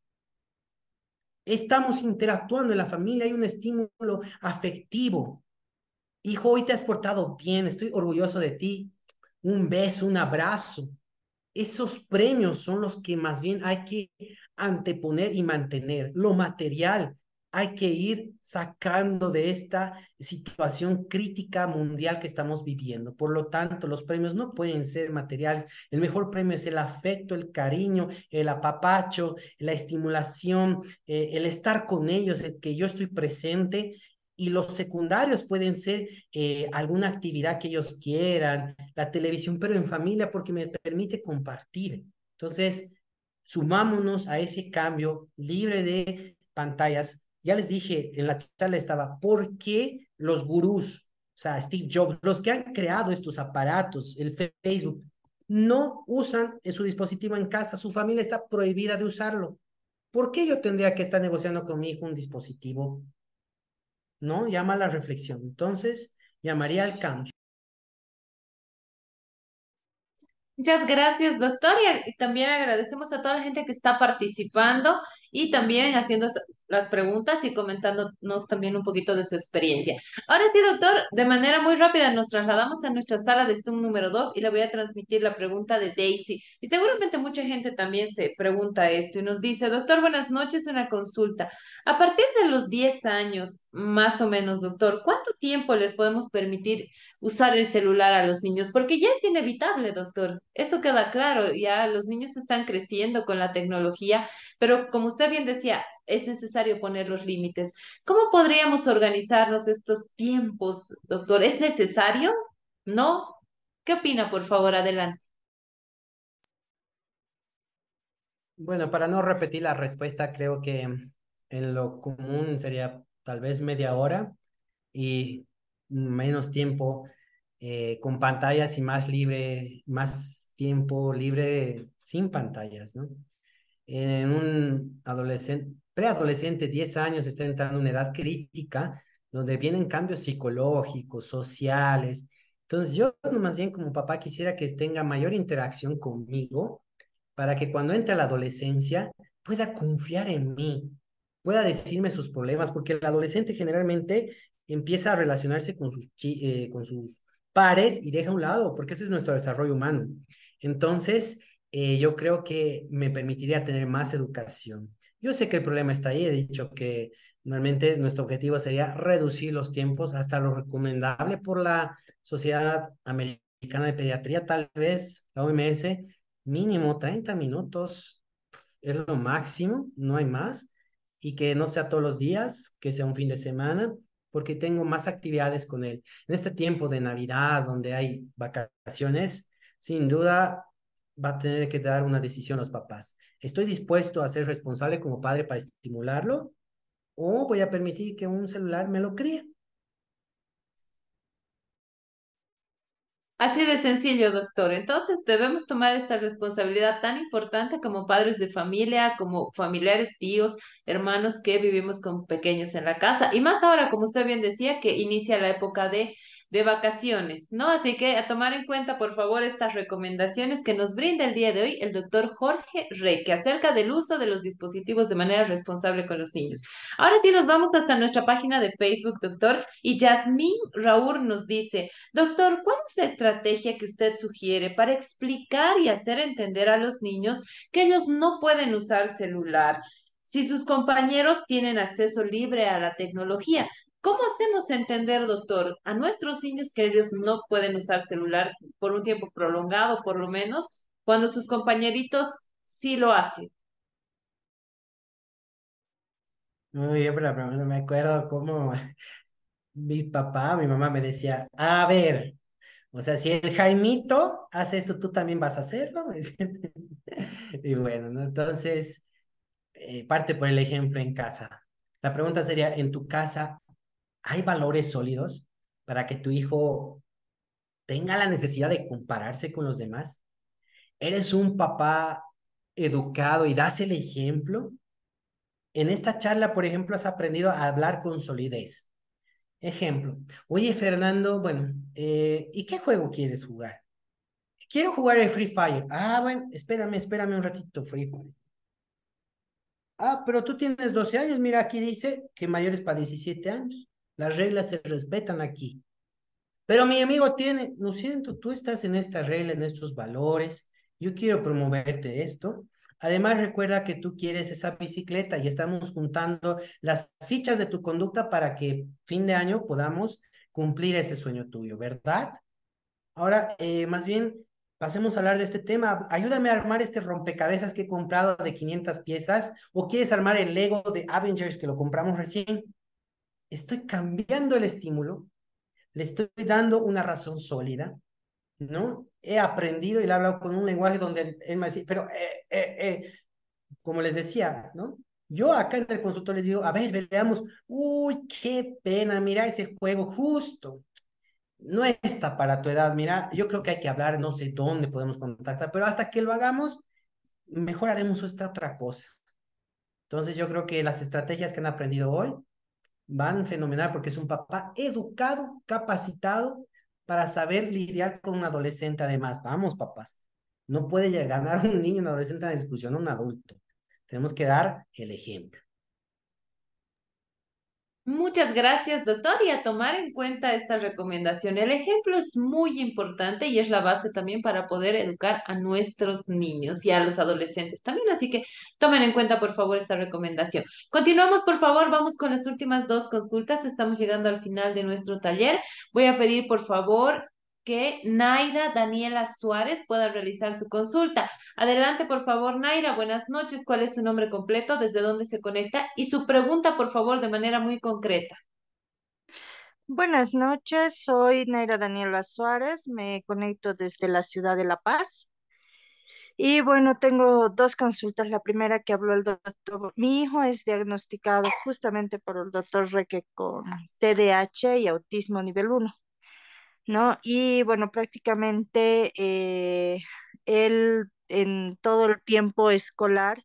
Estamos interactuando en la familia, hay un estímulo afectivo. Hijo, hoy te has portado bien, estoy orgulloso de ti. Un beso, un abrazo esos premios son los que más bien hay que anteponer y mantener. Lo material hay que ir sacando de esta situación crítica mundial que estamos viviendo. Por lo tanto, los premios no pueden ser materiales. El mejor premio es el afecto, el cariño, el apapacho, la estimulación, eh, el estar con ellos, el que yo estoy presente y los secundarios pueden ser eh, alguna actividad que ellos quieran, la televisión, pero en familia porque me permite compartir. Entonces, sumámonos a ese cambio libre de pantallas. Ya les dije, en la charla estaba, ¿por qué los gurús, o sea, Steve Jobs, los que han creado estos aparatos, el Facebook, no usan su dispositivo en casa? Su familia está prohibida de usarlo. ¿Por qué yo tendría que estar negociando con mi hijo un dispositivo ¿no? Llama a la reflexión. Entonces, llamaría al cambio. Muchas gracias, doctor. Y también agradecemos a toda la gente que está participando y también haciendo las preguntas y comentándonos también un poquito de su experiencia. Ahora sí, doctor, de manera muy rápida nos trasladamos a nuestra sala de Zoom número 2 y le voy a transmitir la pregunta de Daisy. Y seguramente mucha gente también se pregunta esto y nos dice, doctor, buenas noches, una consulta. A partir de los 10 años, más o menos, doctor, ¿cuánto tiempo les podemos permitir usar el celular a los niños? Porque ya es inevitable, doctor. Eso queda claro. Ya los niños están creciendo con la tecnología, pero como usted bien decía, es necesario poner los límites. ¿Cómo podríamos organizarnos estos tiempos, doctor? ¿Es necesario? ¿No? ¿Qué opina, por favor? Adelante. Bueno, para no repetir la respuesta, creo que en lo común sería tal vez media hora y menos tiempo eh, con pantallas y más libre, más tiempo libre sin pantallas, ¿no? En un adolescente, preadolescente, 10 años, está entrando en una edad crítica donde vienen cambios psicológicos, sociales. Entonces yo más bien como papá quisiera que tenga mayor interacción conmigo para que cuando entre a la adolescencia pueda confiar en mí, pueda decirme sus problemas, porque el adolescente generalmente empieza a relacionarse con sus, eh, con sus pares y deja a un lado, porque ese es nuestro desarrollo humano. Entonces, eh, yo creo que me permitiría tener más educación. Yo sé que el problema está ahí, he dicho que normalmente nuestro objetivo sería reducir los tiempos hasta lo recomendable por la Sociedad Americana de Pediatría, tal vez la OMS, mínimo 30 minutos es lo máximo, no hay más y que no sea todos los días, que sea un fin de semana, porque tengo más actividades con él. En este tiempo de Navidad, donde hay vacaciones, sin duda va a tener que dar una decisión los papás. ¿Estoy dispuesto a ser responsable como padre para estimularlo? o voy a permitir que un celular me lo críe. Así de sencillo, doctor. Entonces debemos tomar esta responsabilidad tan importante como padres de familia, como familiares, tíos, hermanos que vivimos con pequeños en la casa. Y más ahora, como usted bien decía, que inicia la época de de vacaciones, ¿no? Así que a tomar en cuenta, por favor, estas recomendaciones que nos brinda el día de hoy el doctor Jorge Rey, que acerca del uso de los dispositivos de manera responsable con los niños. Ahora sí, nos vamos hasta nuestra página de Facebook, doctor, y Yasmín Raúl nos dice, doctor, ¿cuál es la estrategia que usted sugiere para explicar y hacer entender a los niños que ellos no pueden usar celular? si sus compañeros tienen acceso libre a la tecnología. ¿Cómo hacemos entender, doctor, a nuestros niños que ellos no pueden usar celular por un tiempo prolongado, por lo menos, cuando sus compañeritos sí lo hacen? Muy bien, pero no me acuerdo cómo mi papá, mi mamá me decía, a ver, o sea, si el Jaimito hace esto, tú también vas a hacerlo. y bueno, ¿no? entonces, eh, parte por el ejemplo en casa. La pregunta sería, ¿en tu casa hay valores sólidos para que tu hijo tenga la necesidad de compararse con los demás? ¿Eres un papá educado y das el ejemplo? En esta charla, por ejemplo, has aprendido a hablar con solidez. Ejemplo, oye Fernando, bueno, eh, ¿y qué juego quieres jugar? Quiero jugar el Free Fire. Ah, bueno, espérame, espérame un ratito, Free Fire. Ah, pero tú tienes 12 años, mira, aquí dice que mayores para 17 años. Las reglas se respetan aquí. Pero mi amigo tiene, lo siento, tú estás en esta regla, en estos valores. Yo quiero promoverte esto. Además, recuerda que tú quieres esa bicicleta y estamos juntando las fichas de tu conducta para que fin de año podamos cumplir ese sueño tuyo, ¿verdad? Ahora, eh, más bien, pasemos a hablar de este tema. Ayúdame a armar este rompecabezas que he comprado de 500 piezas o quieres armar el Lego de Avengers que lo compramos recién estoy cambiando el estímulo, le estoy dando una razón sólida, ¿no? He aprendido y le he hablado con un lenguaje donde él me dice, pero, eh, eh, eh, como les decía, ¿no? Yo acá en el consultorio les digo, a ver, veamos, uy, qué pena, mira ese juego justo. No está para tu edad, mira, yo creo que hay que hablar, no sé dónde podemos contactar, pero hasta que lo hagamos, mejor haremos esta otra cosa. Entonces yo creo que las estrategias que han aprendido hoy van fenomenal porque es un papá educado, capacitado para saber lidiar con un adolescente además. Vamos, papás. No puede ganar un niño, un adolescente en discusión a un adulto. Tenemos que dar el ejemplo. Muchas gracias, doctor, y a tomar en cuenta esta recomendación. El ejemplo es muy importante y es la base también para poder educar a nuestros niños y a los adolescentes también, así que tomen en cuenta, por favor, esta recomendación. Continuamos, por favor, vamos con las últimas dos consultas. Estamos llegando al final de nuestro taller. Voy a pedir, por favor, que Naira Daniela Suárez pueda realizar su consulta. Adelante, por favor, Naira. Buenas noches. ¿Cuál es su nombre completo? ¿Desde dónde se conecta? Y su pregunta, por favor, de manera muy concreta. Buenas noches, soy Naira Daniela Suárez, me conecto desde la ciudad de La Paz. Y bueno, tengo dos consultas. La primera que habló el doctor, mi hijo es diagnosticado justamente por el doctor Reque con TDAH y autismo nivel 1. ¿No? Y bueno, prácticamente eh, él en todo el tiempo escolar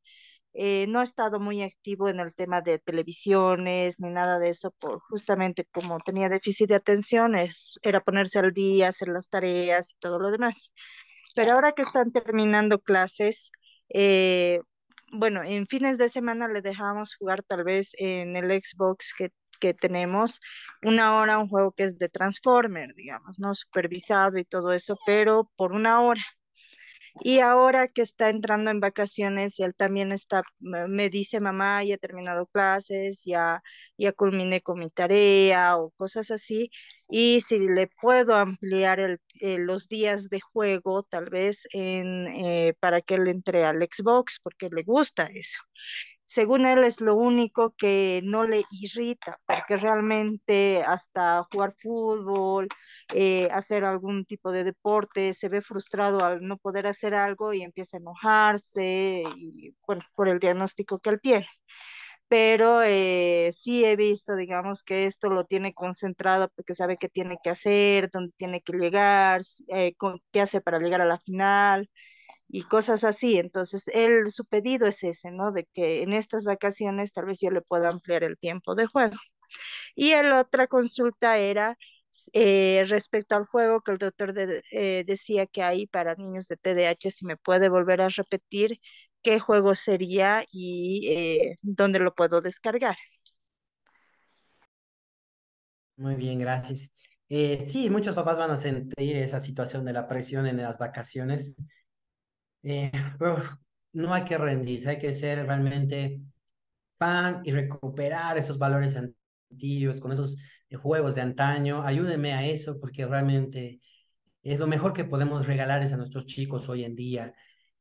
eh, no ha estado muy activo en el tema de televisiones ni nada de eso, por justamente como tenía déficit de atención, era ponerse al día, hacer las tareas y todo lo demás. Pero ahora que están terminando clases, eh, bueno, en fines de semana le dejamos jugar tal vez en el Xbox que que tenemos una hora un juego que es de Transformer, digamos, ¿no? Supervisado y todo eso, pero por una hora. Y ahora que está entrando en vacaciones, él también está, me dice, mamá, ya he terminado clases, ya, ya culminé con mi tarea o cosas así. Y si le puedo ampliar el, eh, los días de juego, tal vez en, eh, para que él entre al Xbox, porque le gusta eso según él es lo único que no le irrita, porque realmente hasta jugar fútbol, eh, hacer algún tipo de deporte, se ve frustrado al no poder hacer algo y empieza a enojarse, y bueno, por el diagnóstico que él tiene. Pero eh, sí he visto, digamos, que esto lo tiene concentrado porque sabe qué tiene que hacer, dónde tiene que llegar, eh, con, qué hace para llegar a la final y cosas así. Entonces, él, su pedido es ese, ¿no? De que en estas vacaciones tal vez yo le pueda ampliar el tiempo de juego. Y la otra consulta era eh, respecto al juego que el doctor eh, decía que hay para niños de TDAH, si me puede volver a repetir qué juego sería y eh, dónde lo puedo descargar. Muy bien, gracias. sí, muchos papás van a sentir esa situación de la presión en las vacaciones, pero no hay que rendirse, hay que ser realmente fan y recuperar esos valores antiguos, con esos juegos de antaño. Ayúdenme a eso porque realmente es lo mejor que podemos regalarles a nuestros chicos hoy en día.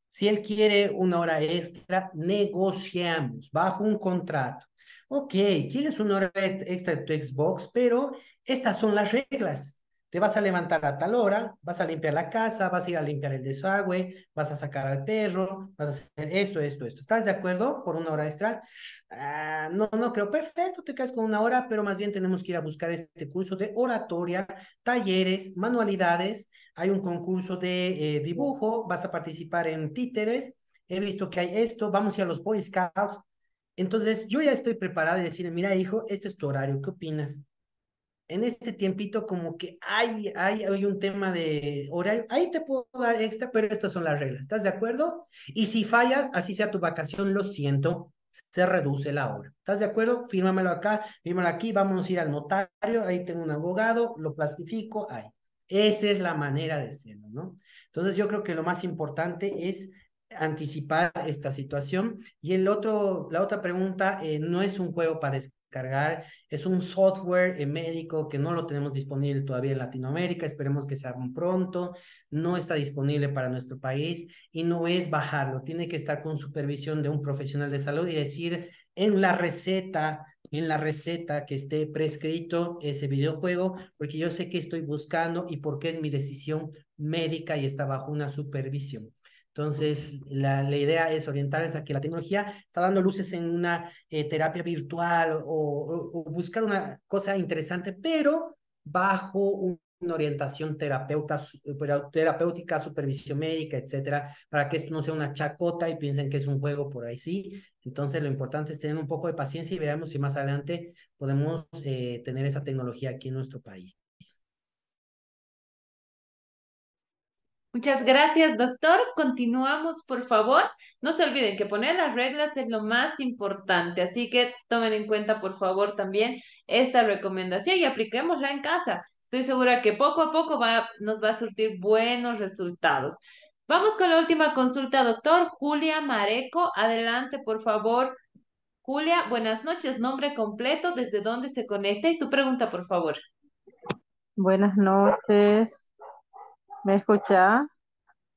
Si él quiere una hora extra, negociamos bajo un contrato. Ok, quieres una hora extra de tu Xbox, pero estas son las reglas te vas a levantar a tal hora, vas a limpiar la casa, vas a ir a limpiar el desagüe, vas a sacar al perro, vas a hacer esto, esto, esto. ¿Estás de acuerdo por una hora extra? Ah, no, no creo. Perfecto, te quedas con una hora, pero más bien tenemos que ir a buscar este curso de oratoria, talleres, manualidades. Hay un concurso de eh, dibujo, vas a participar en títeres. He visto que hay esto, vamos a ir a los Boy Scouts. Entonces, yo ya estoy preparada y decir, mira, hijo, este es tu horario, ¿qué opinas? En este tiempito como que hay, hay, hay un tema de horario, ahí te puedo dar extra, pero estas son las reglas, ¿estás de acuerdo? Y si fallas, así sea tu vacación, lo siento, se reduce la hora. ¿Estás de acuerdo? Fírmamelo acá, fírmalo aquí, vamos a ir al notario, ahí tengo un abogado, lo platifico, ahí. Esa es la manera de hacerlo, ¿no? Entonces yo creo que lo más importante es anticipar esta situación. Y el otro, la otra pregunta, eh, no es un juego para descargar, es un software eh, médico que no lo tenemos disponible todavía en Latinoamérica, esperemos que sea pronto, no está disponible para nuestro país y no es bajarlo, tiene que estar con supervisión de un profesional de salud y decir en la receta, en la receta que esté prescrito ese videojuego, porque yo sé que estoy buscando y porque es mi decisión médica y está bajo una supervisión. Entonces, la, la, idea es orientarles a que la tecnología está dando luces en una eh, terapia virtual o, buscar una cosa interesante, pero bajo una orientación terapeuta, terapéutica, supervisión médica, etcétera, para que esto no sea una chacota y piensen que es un juego por ahí, sí. Entonces, lo importante es tener un poco de paciencia y veremos si más adelante podemos eh, tener esa tecnología aquí en nuestro país. Muchas gracias, doctor. Continuamos, por favor. No se olviden que poner las reglas es lo más importante, así que tomen en cuenta, por favor, también esta recomendación y apliquémosla en casa. Estoy segura que poco a poco nos va a surtir buenos resultados. Vamos con la última consulta, doctor. Julia Mareco, adelante, por favor. Julia, buenas noches. Nombre completo, desde dónde se conecta y su pregunta, por favor. Buenas noches. ¿Me escuchas?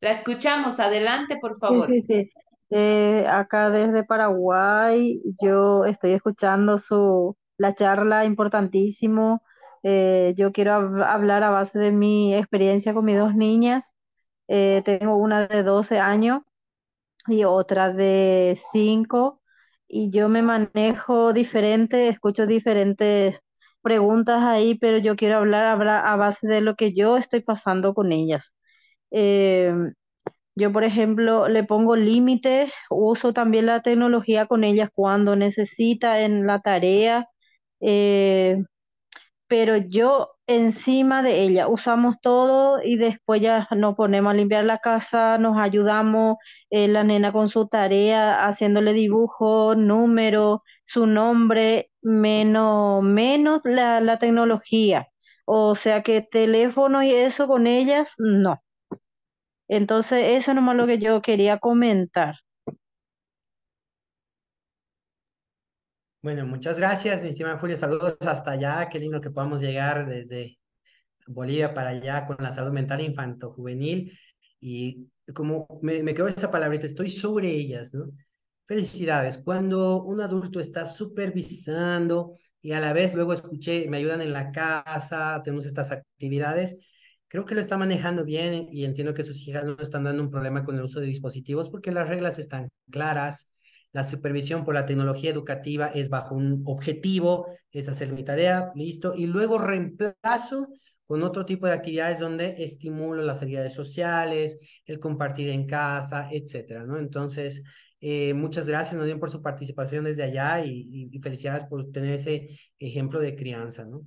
La escuchamos, adelante, por favor. Sí, sí, sí. Eh, acá desde Paraguay, yo estoy escuchando su, la charla importantísimo. Eh, yo quiero hablar a base de mi experiencia con mis dos niñas. Eh, tengo una de 12 años y otra de 5 y yo me manejo diferente, escucho diferentes preguntas ahí, pero yo quiero hablar a base de lo que yo estoy pasando con ellas. Eh, yo, por ejemplo, le pongo límites, uso también la tecnología con ellas cuando necesita en la tarea, eh, pero yo encima de ella usamos todo y después ya nos ponemos a limpiar la casa, nos ayudamos, eh, la nena con su tarea, haciéndole dibujo, número, su nombre, menos, menos la, la tecnología. O sea que teléfono y eso con ellas, no. Entonces, eso es nomás lo que yo quería comentar. Bueno, muchas gracias, mi estimada Julia. Saludos hasta allá. Qué lindo que podamos llegar desde Bolivia para allá con la salud mental infanto-juvenil. Y como me, me quedó esa palabrita, estoy sobre ellas, ¿no? Felicidades. Cuando un adulto está supervisando y a la vez luego escuché, me ayudan en la casa, tenemos estas actividades, creo que lo está manejando bien y entiendo que sus hijas no están dando un problema con el uso de dispositivos porque las reglas están claras, La supervisión por la tecnología educativa es bajo un objetivo, es hacer mi tarea, listo, y luego reemplazo con otro tipo de actividades donde estimulo las habilidades sociales, el compartir en casa, etcétera, ¿no? Entonces, eh, muchas gracias, bien por su participación desde allá y, y, felicidades por tener ese ejemplo de crianza, ¿no?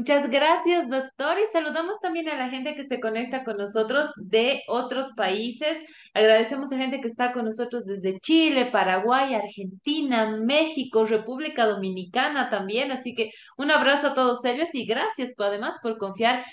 Muchas gracias, doctor. Y saludamos también a la gente que se conecta con nosotros de otros países. Agradecemos a gente que está con nosotros desde Chile, Paraguay, Argentina, México, República Dominicana también. Así que un abrazo a todos ellos y gracias además por confiar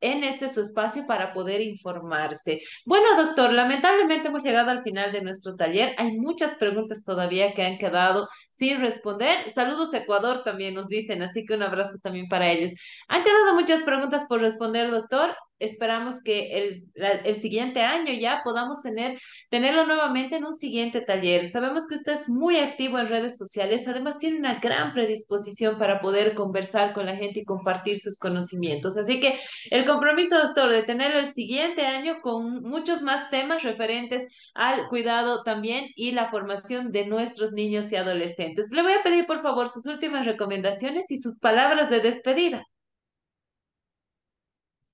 en este su espacio para poder informarse. Bueno, doctor, lamentablemente hemos llegado al final de nuestro taller. Hay muchas preguntas todavía que han quedado sin responder. Saludos Ecuador también nos dicen, así que un abrazo también para ellos. Han quedado muchas preguntas por responder, doctor esperamos que el, el, siguiente año ya podamos tener, tenerlo nuevamente en un siguiente taller. Sabemos que usted es muy activo en redes sociales, además tiene una gran predisposición para poder conversar con la gente y compartir sus conocimientos. Así que el compromiso, doctor, de tenerlo el siguiente año con muchos más temas referentes al cuidado también y la formación de nuestros niños y adolescentes. Le voy a pedir, por favor, sus últimas recomendaciones y sus palabras de despedida.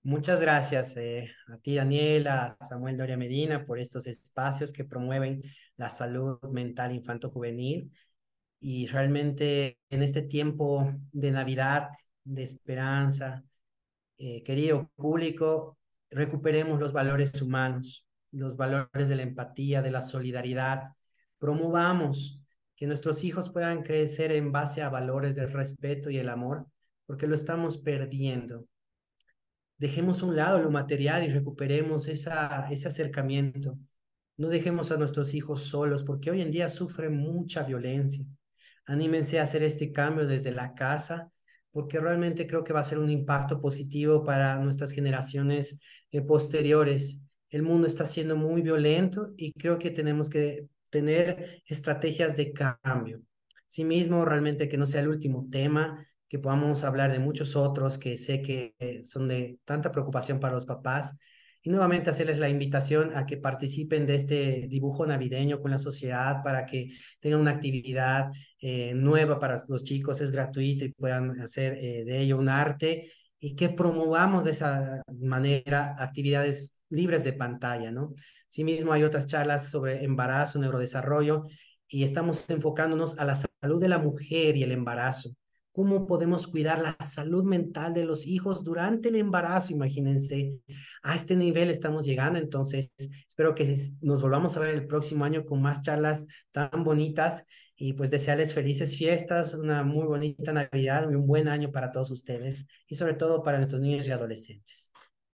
Muchas gracias eh, a ti, Daniela, Samuel Doria Medina, por estos espacios que promueven la salud mental infanto-juvenil. Y realmente en este tiempo de Navidad, de esperanza, eh, querido público, recuperemos los valores humanos, los valores de la empatía, de la solidaridad. Promovamos que nuestros hijos puedan crecer en base a valores del respeto y el amor, porque lo estamos perdiendo dejemos a un lado lo material y recuperemos ese acercamiento. No dejemos a nuestros hijos solos porque hoy en día sufren mucha violencia. Anímense a hacer este cambio desde la casa porque realmente creo que va a ser un impacto positivo para nuestras generaciones eh, posteriores. El mundo está siendo muy violento y creo que tenemos que tener estrategias de cambio. Sí mismo, realmente que no sea el último tema, que podamos hablar de muchos otros que sé que eh, son de tanta preocupación para los papás. Y nuevamente hacerles la invitación a que participen de este dibujo navideño con la sociedad para que tengan una actividad eh, nueva para los chicos, es gratuito y puedan hacer eh, de ello un arte y que promovamos de esa manera actividades libres de pantalla, ¿no? Asimismo, hay otras charlas sobre embarazo, neurodesarrollo y estamos enfocándonos a la salud de la mujer y el embarazo cómo podemos cuidar la salud mental de los hijos durante el embarazo, imagínense. A este nivel estamos llegando, entonces espero que nos volvamos a ver el próximo año con más charlas tan bonitas y pues desearles felices fiestas, una muy bonita Navidad y un buen año para todos ustedes y sobre todo para nuestros niños y adolescentes.